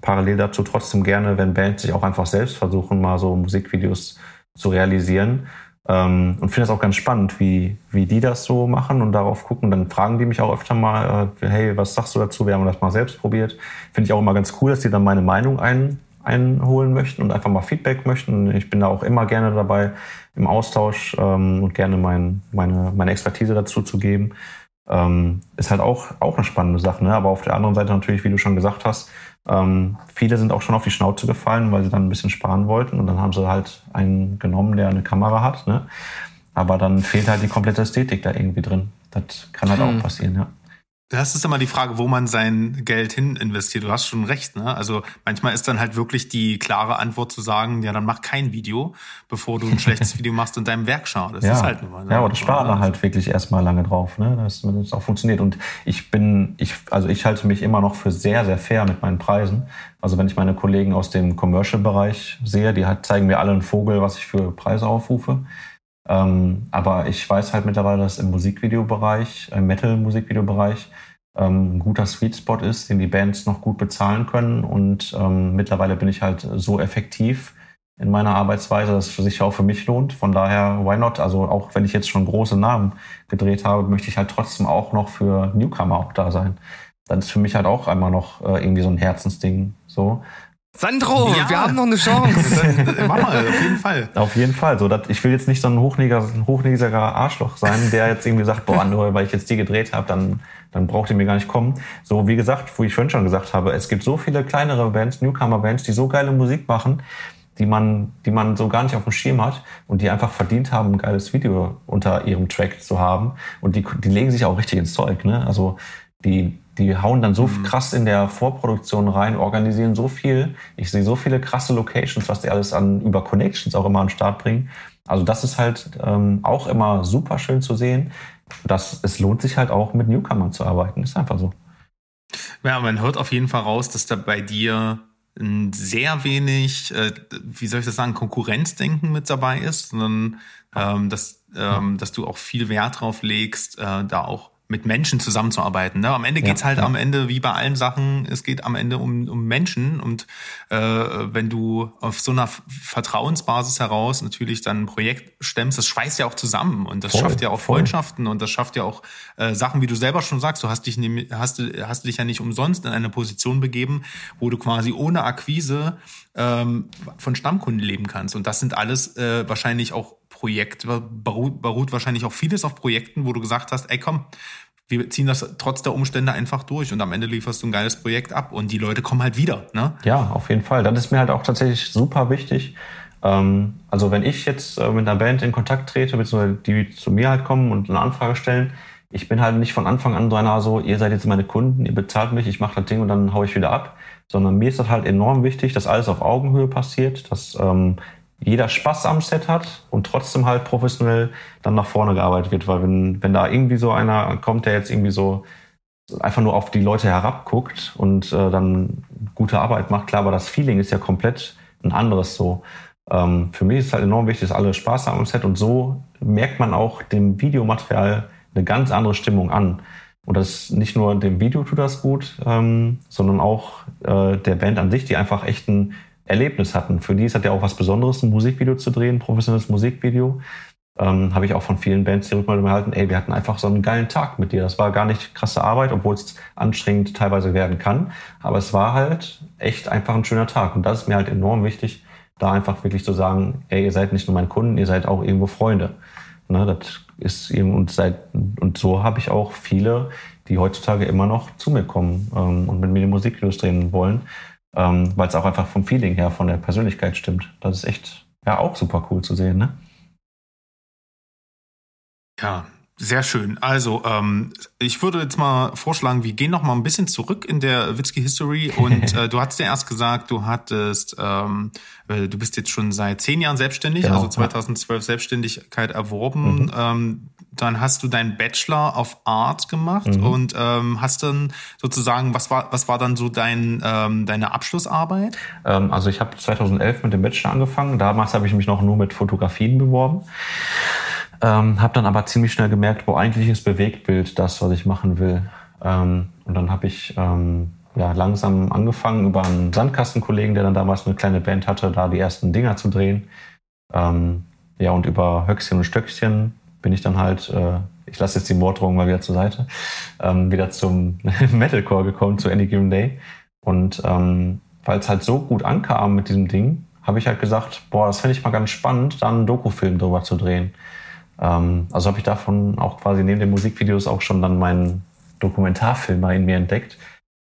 parallel dazu trotzdem gerne, wenn Bands sich auch einfach selbst versuchen, mal so Musikvideos zu realisieren. Ähm, und finde es auch ganz spannend, wie, wie die das so machen und darauf gucken. Dann fragen die mich auch öfter mal, äh, hey, was sagst du dazu? Wir haben das mal selbst probiert. Finde ich auch immer ganz cool, dass die dann meine Meinung ein, einholen möchten und einfach mal Feedback möchten. Ich bin da auch immer gerne dabei im Austausch ähm, und gerne mein, meine, meine Expertise dazu zu geben. Ähm, ist halt auch, auch eine spannende Sache. Ne? Aber auf der anderen Seite natürlich, wie du schon gesagt hast, ähm, viele sind auch schon auf die Schnauze gefallen, weil sie dann ein bisschen sparen wollten und dann haben sie halt einen genommen, der eine Kamera hat. Ne? Aber dann fehlt halt die komplette Ästhetik da irgendwie drin. Das kann halt hm. auch passieren, ja. Das ist immer die Frage, wo man sein Geld hin investiert. Du hast schon recht, ne? Also manchmal ist dann halt wirklich die klare Antwort zu sagen, ja, dann mach kein Video, bevor du ein schlechtes [LAUGHS] Video machst und deinem Werk schadest. Ja. Das ist halt nur mal. Ne? Ja, aber das spart man halt wirklich erstmal lange drauf, ne? Dass das auch funktioniert. Und ich bin, ich, also ich halte mich immer noch für sehr, sehr fair mit meinen Preisen. Also wenn ich meine Kollegen aus dem Commercial-Bereich sehe, die halt zeigen mir alle einen Vogel, was ich für Preise aufrufe. Ähm, aber ich weiß halt mittlerweile, dass im Musikvideobereich, im Metal-Musikvideobereich, ähm, ein guter Sweet Spot ist, den die Bands noch gut bezahlen können. Und ähm, mittlerweile bin ich halt so effektiv in meiner Arbeitsweise, dass es sich auch für mich lohnt. Von daher, why not? Also auch wenn ich jetzt schon große Namen gedreht habe, möchte ich halt trotzdem auch noch für Newcomer auch da sein. Dann ist für mich halt auch einmal noch äh, irgendwie so ein Herzensding so. Sandro, ja. wir haben noch eine Chance. [LAUGHS] Mach mal, auf jeden Fall. Auf jeden Fall. So, dass, ich will jetzt nicht so ein hochnäsiger, hochnäsiger Arschloch sein, der jetzt irgendwie sagt, boah, nur weil ich jetzt die gedreht habe, dann, dann braucht ihr mir gar nicht kommen. So, wie gesagt, wo ich vorhin schon gesagt habe, es gibt so viele kleinere Bands, Newcomer-Bands, die so geile Musik machen, die man, die man so gar nicht auf dem Schirm hat und die einfach verdient haben, ein geiles Video unter ihrem Track zu haben. Und die, die legen sich auch richtig ins Zeug, ne? Also, die, die hauen dann so mhm. krass in der Vorproduktion rein, organisieren so viel. Ich sehe so viele krasse Locations, was die alles an über Connections auch immer an den Start bringen. Also das ist halt ähm, auch immer super schön zu sehen. Dass es lohnt sich halt auch mit Newcomern zu arbeiten. Ist einfach so. Ja, man hört auf jeden Fall raus, dass da bei dir ein sehr wenig, äh, wie soll ich das sagen, Konkurrenzdenken mit dabei ist, sondern ähm, dass, ähm, dass du auch viel Wert drauf legst, äh, da auch mit Menschen zusammenzuarbeiten. Ne? Am Ende geht's halt ja. am Ende, wie bei allen Sachen, es geht am Ende um, um Menschen. Und äh, wenn du auf so einer Vertrauensbasis heraus natürlich dann ein Projekt stemmst, das schweißt ja auch zusammen und das voll, schafft ja auch voll. Freundschaften und das schafft ja auch äh, Sachen, wie du selber schon sagst, du hast dich, hast, hast dich ja nicht umsonst in eine Position begeben, wo du quasi ohne Akquise ähm, von Stammkunden leben kannst. Und das sind alles äh, wahrscheinlich auch Projekt, beruht, beruht wahrscheinlich auch vieles auf Projekten, wo du gesagt hast, ey komm, wir ziehen das trotz der Umstände einfach durch und am Ende lieferst du ein geiles Projekt ab und die Leute kommen halt wieder. Ne? Ja, auf jeden Fall. Das ist mir halt auch tatsächlich super wichtig. Ähm, also wenn ich jetzt äh, mit einer Band in Kontakt trete, beziehungsweise die zu mir halt kommen und eine Anfrage stellen, ich bin halt nicht von Anfang an so einer so, ihr seid jetzt meine Kunden, ihr bezahlt mich, ich mache das Ding und dann hau ich wieder ab, sondern mir ist das halt enorm wichtig, dass alles auf Augenhöhe passiert, dass ähm, jeder Spaß am Set hat und trotzdem halt professionell dann nach vorne gearbeitet wird. Weil wenn, wenn da irgendwie so einer kommt, der jetzt irgendwie so einfach nur auf die Leute herabguckt und äh, dann gute Arbeit macht, klar, aber das Feeling ist ja komplett ein anderes so. Ähm, für mich ist halt enorm wichtig, dass alle Spaß haben am Set und so merkt man auch dem Videomaterial eine ganz andere Stimmung an. Und das nicht nur dem Video tut das gut, ähm, sondern auch äh, der Band an sich, die einfach echt ein Erlebnis hatten. Für die ist das ja auch was Besonderes, ein Musikvideo zu drehen, ein professionelles Musikvideo. Ähm, habe ich auch von vielen Bands die Rückmeldung erhalten, ey, wir hatten einfach so einen geilen Tag mit dir. Das war gar nicht krasse Arbeit, obwohl es anstrengend teilweise werden kann. Aber es war halt echt einfach ein schöner Tag. Und das ist mir halt enorm wichtig, da einfach wirklich zu sagen, ey, ihr seid nicht nur mein Kunden, ihr seid auch irgendwo Freunde. Ne, das ist und seit und so habe ich auch viele, die heutzutage immer noch zu mir kommen ähm, und mit mir die Musikvideos drehen wollen, ähm, weil es auch einfach vom Feeling her, von der Persönlichkeit stimmt. Das ist echt ja auch super cool zu sehen, ne? Ja, sehr schön. Also, ähm, ich würde jetzt mal vorschlagen, wir gehen noch mal ein bisschen zurück in der Witzki History. [LAUGHS] Und äh, du hattest ja erst gesagt, du hattest, ähm, äh, du bist jetzt schon seit zehn Jahren selbstständig, genau, also 2012 ja. Selbstständigkeit erworben. Mhm. Ähm, dann hast du deinen Bachelor of Art gemacht mhm. und ähm, hast dann sozusagen, was war, was war dann so dein, ähm, deine Abschlussarbeit? Ähm, also ich habe 2011 mit dem Bachelor angefangen. Damals habe ich mich noch nur mit Fotografien beworben. Ähm, habe dann aber ziemlich schnell gemerkt, wo eigentlich ist Bewegtbild das, was ich machen will. Ähm, und dann habe ich ähm, ja, langsam angefangen, über einen Sandkastenkollegen, der dann damals eine kleine Band hatte, da die ersten Dinger zu drehen. Ähm, ja, und über Höchstchen und Stöckchen bin ich dann halt, äh, ich lasse jetzt die Morddrohung mal wieder zur Seite, ähm, wieder zum [LAUGHS] Metalcore gekommen, zu Any Given Day. Und ähm, weil es halt so gut ankam mit diesem Ding, habe ich halt gesagt, boah, das finde ich mal ganz spannend, dann einen Dokufilm drüber zu drehen. Ähm, also habe ich davon auch quasi neben den Musikvideos auch schon dann meinen Dokumentarfilmer in mir entdeckt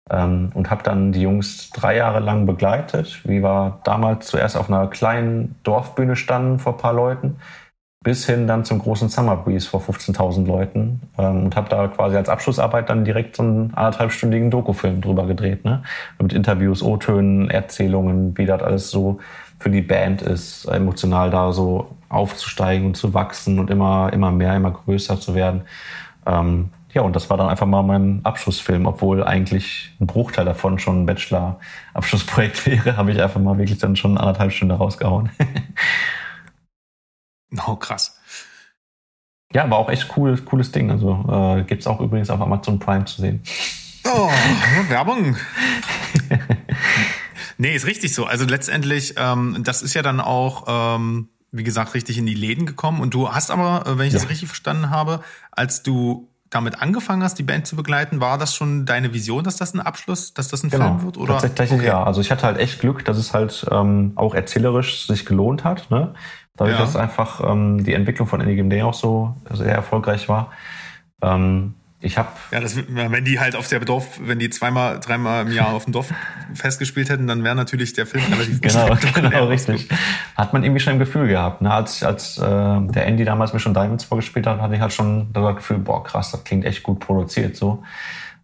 ähm, und habe dann die Jungs drei Jahre lang begleitet. Wie wir damals zuerst auf einer kleinen Dorfbühne standen vor ein paar Leuten, bis hin dann zum großen Summer Breeze vor 15.000 Leuten ähm, und habe da quasi als Abschlussarbeit dann direkt so einen anderthalbstündigen Dokufilm drüber gedreht, ne? mit Interviews, O-Tönen, Erzählungen, wie das alles so für die Band ist, emotional da so aufzusteigen und zu wachsen und immer, immer mehr, immer größer zu werden. Ähm, ja, und das war dann einfach mal mein Abschlussfilm, obwohl eigentlich ein Bruchteil davon schon ein Bachelor-Abschlussprojekt [LAUGHS] wäre, habe ich einfach mal wirklich dann schon anderthalb Stunden rausgehauen. [LAUGHS] [LAUGHS] oh, krass. Ja, war auch echt cool, cooles Ding. Also äh, gibt es auch übrigens auf Amazon Prime zu sehen. Oh, [LAUGHS] Werbung. [LAUGHS] nee, ist richtig so. Also letztendlich, ähm, das ist ja dann auch ähm, wie gesagt, richtig in die Läden gekommen. Und du hast aber, äh, wenn ich ja. das richtig verstanden habe, als du damit angefangen hast, die Band zu begleiten, war das schon deine Vision, dass das ein Abschluss, dass das ein Genau, Film wird? Oder? tatsächlich Okay. ja. Also ich hatte halt echt Glück, dass es halt ähm, auch erzählerisch sich gelohnt hat. Ne? Dadurch, Ja. dass einfach ähm, die Entwicklung von NGMD auch so sehr erfolgreich war. Ähm, ich habe Ja, das, wenn die halt auf der Dorf, wenn die zweimal, dreimal im Jahr auf dem Dorf festgespielt hätten, dann wäre natürlich der Film relativ [LAUGHS] Genau, [LAUGHS] genau, richtig. Hat man irgendwie schon ein Gefühl gehabt. Ne? Als, als äh, der Andy damals mir schon Diamonds vorgespielt hat, hatte ich halt schon das Gefühl, boah, krass, das klingt echt gut produziert so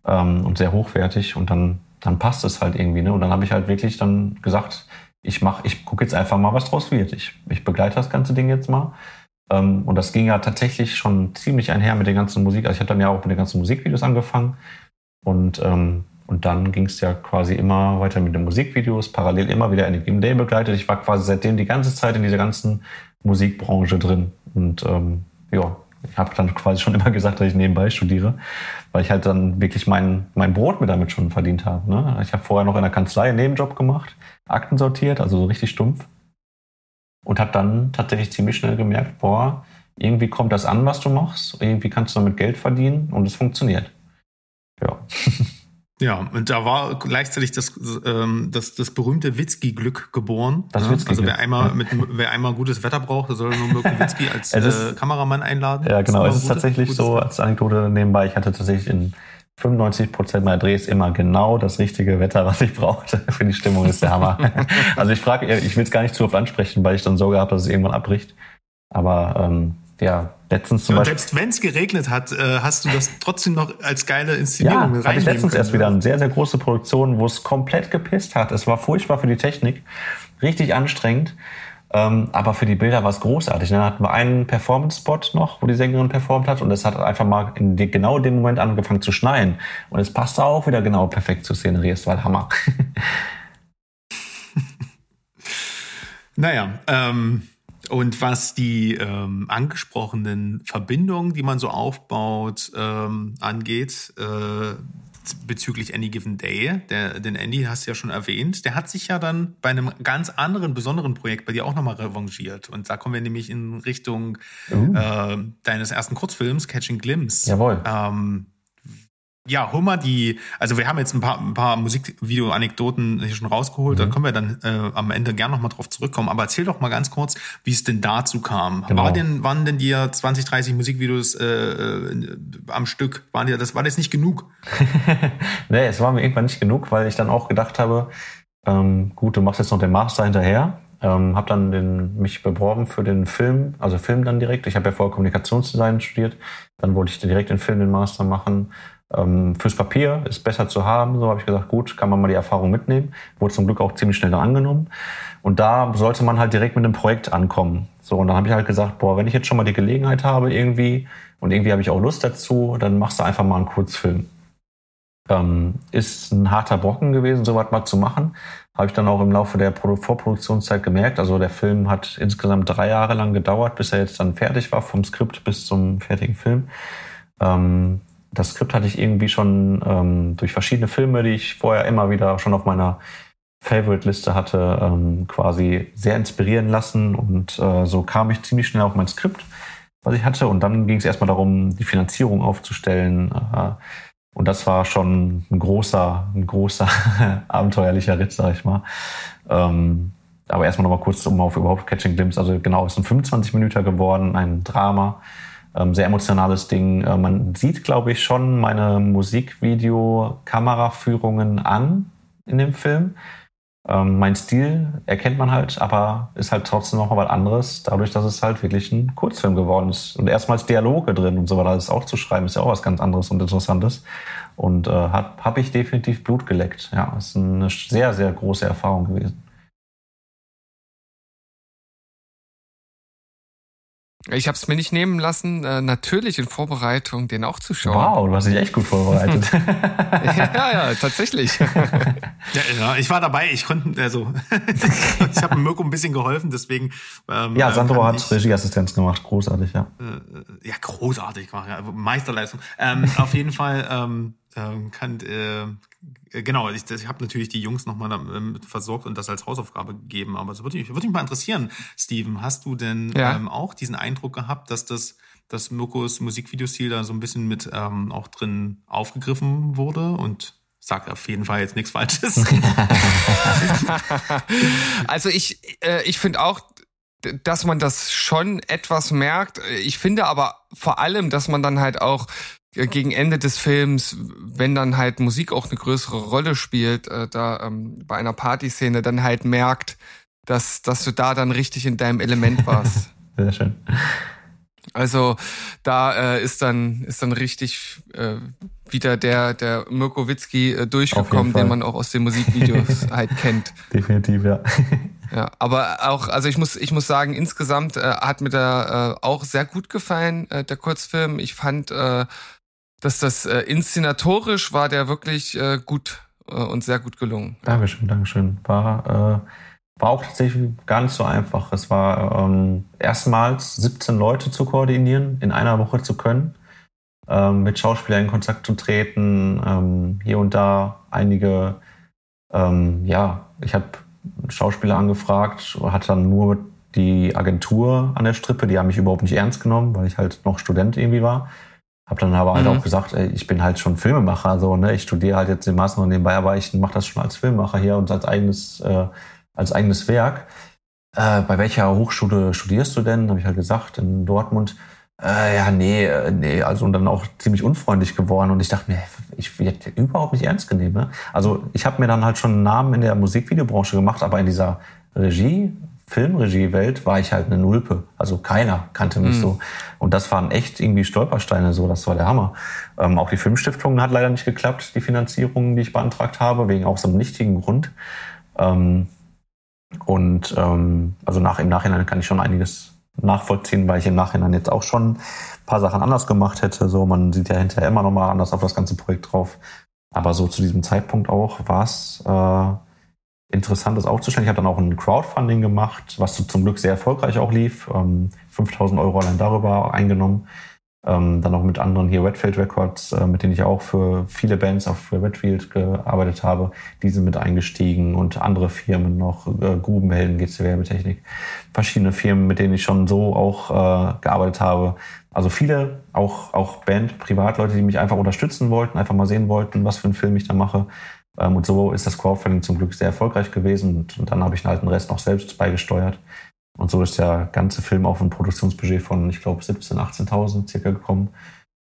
ähm, und sehr hochwertig. Und dann, dann passt es halt irgendwie. Ne? Und dann habe ich halt wirklich dann gesagt, ich mach, ich gucke jetzt einfach mal, was draus wird. Ich, ich begleite das ganze Ding jetzt mal. Ähm, und das ging ja tatsächlich schon ziemlich einher mit den ganzen Musik. Also ich habe dann ja auch mit den ganzen Musikvideos angefangen. Und, ähm, und dann ging es ja quasi immer weiter mit den Musikvideos, parallel immer wieder in Game Day begleitet. Ich war quasi seitdem die ganze Zeit in dieser ganzen Musikbranche drin. Und ähm, ja, ich habe dann quasi schon immer gesagt, dass ich nebenbei studiere, weil ich halt dann wirklich mein, mein Brot mit damit schon verdient habe. Ne? Ich habe vorher noch in der Kanzlei einen Nebenjob gemacht, Akten sortiert, also so richtig stumpf. Und habe dann tatsächlich ziemlich schnell gemerkt, boah, irgendwie kommt das an, was du machst. Irgendwie kannst du damit Geld verdienen und es funktioniert. Ja. [LAUGHS] Ja, und da war gleichzeitig das, ähm, das, das berühmte Witzki-Glück geboren. Das ne? Also wer einmal, mit, wer einmal gutes Wetter braucht, der soll nur Mirko [LAUGHS] Witzki als ist- äh, Kameramann einladen. Ja, genau. Es ist immer tatsächlich so, als Anekdote nebenbei, ich hatte tatsächlich in 95 Prozent meiner Drehs immer genau das richtige Wetter, was ich brauchte. [LAUGHS] Für die Stimmung ist der Hammer. [LAUGHS] also ich frage, ich will es gar nicht zu oft ansprechen, weil ich dann Sorge habe, dass es irgendwann abbricht. Aber ähm, ja, letztens zum Ja, und Beispiel. selbst wenn es geregnet hat, äh, hast du das trotzdem noch als geile Inszenierung Ja, reinnehmen letztens können, erst wieder ne? eine sehr, sehr große Produktion, wo es komplett gepisst hat. Es war furchtbar für die Technik, richtig anstrengend. Ähm, aber für die Bilder war es großartig. Dann hatten wir einen Performance-Spot noch, wo die Sängerin performt hat und es hat einfach mal in die, genau dem Moment angefangen zu schneien. Und es passte auch wieder genau perfekt zur Szenerie. Es war Hammer. [LAUGHS] Naja, ähm, und was die ähm, angesprochenen Verbindungen, die man so aufbaut, ähm, angeht, äh, bezüglich Any Given Day, der, den Andy hast du ja schon erwähnt, der hat sich ja dann bei einem ganz anderen, besonderen Projekt bei dir auch nochmal revanchiert. Und da kommen wir nämlich in Richtung äh, deines ersten Kurzfilms, Catching Glimpse. Jawohl. Ähm, ja, hol mal die, also wir haben jetzt ein paar, ein paar Musikvideo-Anekdoten hier schon rausgeholt, Mhm. da können wir dann äh, am Ende gern nochmal drauf zurückkommen. Aber erzähl doch mal ganz kurz, wie es denn dazu kam. Genau. War denn, waren denn dir 20, 30 Musikvideos äh, äh, am Stück? Waren dir, das war das nicht genug? [LAUGHS] nee, es war mir irgendwann nicht genug, weil ich dann auch gedacht habe, ähm, gut, du machst jetzt noch den Master hinterher. Ähm, habe dann den, mich beworben für den Film, also Film dann direkt. Ich habe ja vorher Kommunikationsdesign studiert. Dann wollte ich direkt den Film, den Master machen. Ähm, fürs Papier ist besser zu haben. So habe ich gesagt, gut, kann man mal die Erfahrung mitnehmen. Wurde zum Glück auch ziemlich schnell angenommen. Und da sollte man halt direkt mit einem Projekt ankommen. So, und dann habe ich halt gesagt, boah, wenn ich jetzt schon mal die Gelegenheit habe irgendwie und irgendwie habe ich auch Lust dazu, dann machst du einfach mal einen Kurzfilm. Ähm, ist ein harter Brocken gewesen, sowas mal zu machen. Habe ich dann auch im Laufe der Produ Vorproduktionszeit gemerkt. Also der Film hat insgesamt drei Jahre lang gedauert, bis er jetzt dann fertig war, vom Skript bis zum fertigen Film. Ähm, das Skript hatte ich irgendwie schon ähm, durch verschiedene Filme, die ich vorher immer wieder schon auf meiner Favorite-Liste hatte, ähm, quasi sehr inspirieren lassen. Und äh, so kam ich ziemlich schnell auf mein Skript, was ich hatte. Und dann ging es erstmal darum, die Finanzierung aufzustellen. Äh, und das war schon ein großer, ein großer [LAUGHS] abenteuerlicher Ritt, sag ich mal. Ähm, aber erstmal nochmal kurz um auf überhaupt Catching Glimpse. Also genau, es ist ein 25 Minuten geworden, ein Drama. Ähm, sehr emotionales Ding. Äh, man sieht, glaube ich, schon meine Musikvideo-Kameraführungen an in dem Film. Ähm, mein Stil erkennt man halt, aber ist halt trotzdem noch mal was anderes, dadurch, dass es halt wirklich ein Kurzfilm geworden ist. Und erstmals Dialoge drin und so weiter, das auch zu schreiben, ist ja auch was ganz anderes und Interessantes. Und äh, habe hab ich definitiv Blut geleckt. Ja, ist eine sehr, sehr große Erfahrung gewesen. Ich habe es mir nicht nehmen lassen, äh, natürlich in Vorbereitung den auch zu schauen. Wow, du hast dich echt gut vorbereitet. [LAUGHS] ja, ja, tatsächlich. Ja, ja, ich war dabei, ich konnte, also [LAUGHS] ich habe Mirko ein bisschen geholfen, deswegen. Ähm, ja, Sandro kann hat ich- Regieassistenz gemacht, großartig, ja. äh, ja, großartig war, ja, Meisterleistung. Ähm, auf jeden Fall ähm, ähm, kann, äh, genau, ich, ich habe natürlich die Jungs nochmal ähm, versorgt und das als Hausaufgabe gegeben, aber es würde mich, würde mich mal interessieren, Steven, hast du denn Ja. ähm, auch diesen Eindruck gehabt, dass das dass Mirkos Musikvideostil da so ein bisschen mit ähm, auch drin aufgegriffen wurde und sag auf jeden Fall jetzt nichts Falsches. [LAUGHS] also ich, äh, ich finde auch, dass man das schon etwas merkt. Ich finde aber vor allem, dass man dann halt auch gegen Ende des Films, wenn dann halt Musik auch eine größere Rolle spielt, äh, da ähm, bei einer Partyszene, dann halt merkt, dass, dass du da dann richtig in deinem Element [LAUGHS] warst. Sehr schön. Also da äh, ist dann ist dann richtig äh, wieder der der Mirko Witzki äh, durchgekommen, den man auch aus den Musikvideos [LAUGHS] halt kennt. Definitiv, ja. ja, aber auch also ich muss ich muss sagen insgesamt äh, hat mir da äh, auch sehr gut gefallen äh, der Kurzfilm. Ich fand äh, dass das äh, inszenatorisch war der wirklich äh, gut äh, und sehr gut gelungen. Dankeschön, Dankeschön. War, äh, war auch tatsächlich gar nicht so einfach. Es war ähm, erstmals 17 Leute zu koordinieren, in einer Woche zu können, ähm, mit Schauspielern in Kontakt zu treten, ähm, hier und da einige, ähm, ja, ich habe Schauspieler angefragt, hatte dann nur die Agentur an der Strippe, die haben mich überhaupt nicht ernst genommen, weil ich halt noch Student irgendwie war. Hab dann aber halt mhm. auch gesagt, ey, ich bin halt schon Filmemacher, so, ne? Ich studiere halt jetzt den Master noch nebenbei, aber ich mache das schon als Filmemacher hier und als eigenes, äh, als eigenes Werk. Äh, bei welcher Hochschule studierst du denn? Habe ich halt gesagt, in Dortmund. Äh, ja, nee, äh, nee, also und dann auch ziemlich unfreundlich geworden und ich dachte mir, ich werde überhaupt nicht ernst genommen. Ne? Also ich habe mir dann halt schon einen Namen in der Musikvideobranche gemacht, aber in dieser Regie Filmregiewelt war ich halt eine Nulpe. Also keiner kannte mich mhm. so. Und das waren echt irgendwie Stolpersteine so. Das war der Hammer. Ähm, auch die Filmstiftung hat leider nicht geklappt, die Finanzierung, die ich beantragt habe, wegen auch so einem nichtigen Grund. Ähm, und ähm, also nach, im Nachhinein kann ich schon einiges nachvollziehen, weil ich im Nachhinein jetzt auch schon ein paar Sachen anders gemacht hätte. So, man sieht ja hinterher immer noch mal anders auf das ganze Projekt drauf. Aber so zu diesem Zeitpunkt auch war es äh, interessant, das aufzustellen. Ich habe dann auch ein Crowdfunding gemacht, was zum Glück sehr erfolgreich auch lief. Ähm, 5000 Euro allein darüber eingenommen. Ähm, dann auch mit anderen hier Redfield Records, äh, mit denen ich auch für viele Bands auf Redfield gearbeitet habe. Die sind mit eingestiegen und andere Firmen noch, äh, Grubenhelden, GC Werbetechnik. Verschiedene Firmen, mit denen ich schon so auch äh, gearbeitet habe. Also viele, auch, auch Band, Privatleute, die mich einfach unterstützen wollten, einfach mal sehen wollten, was für einen Film ich da mache. Ähm, und so ist das Crowdfunding zum Glück sehr erfolgreich gewesen. Und, und dann habe ich halt den Rest noch selbst beigesteuert. Und so ist der ganze Film auf ein Produktionsbudget von, ich glaube, 17.000, 18.000 circa gekommen.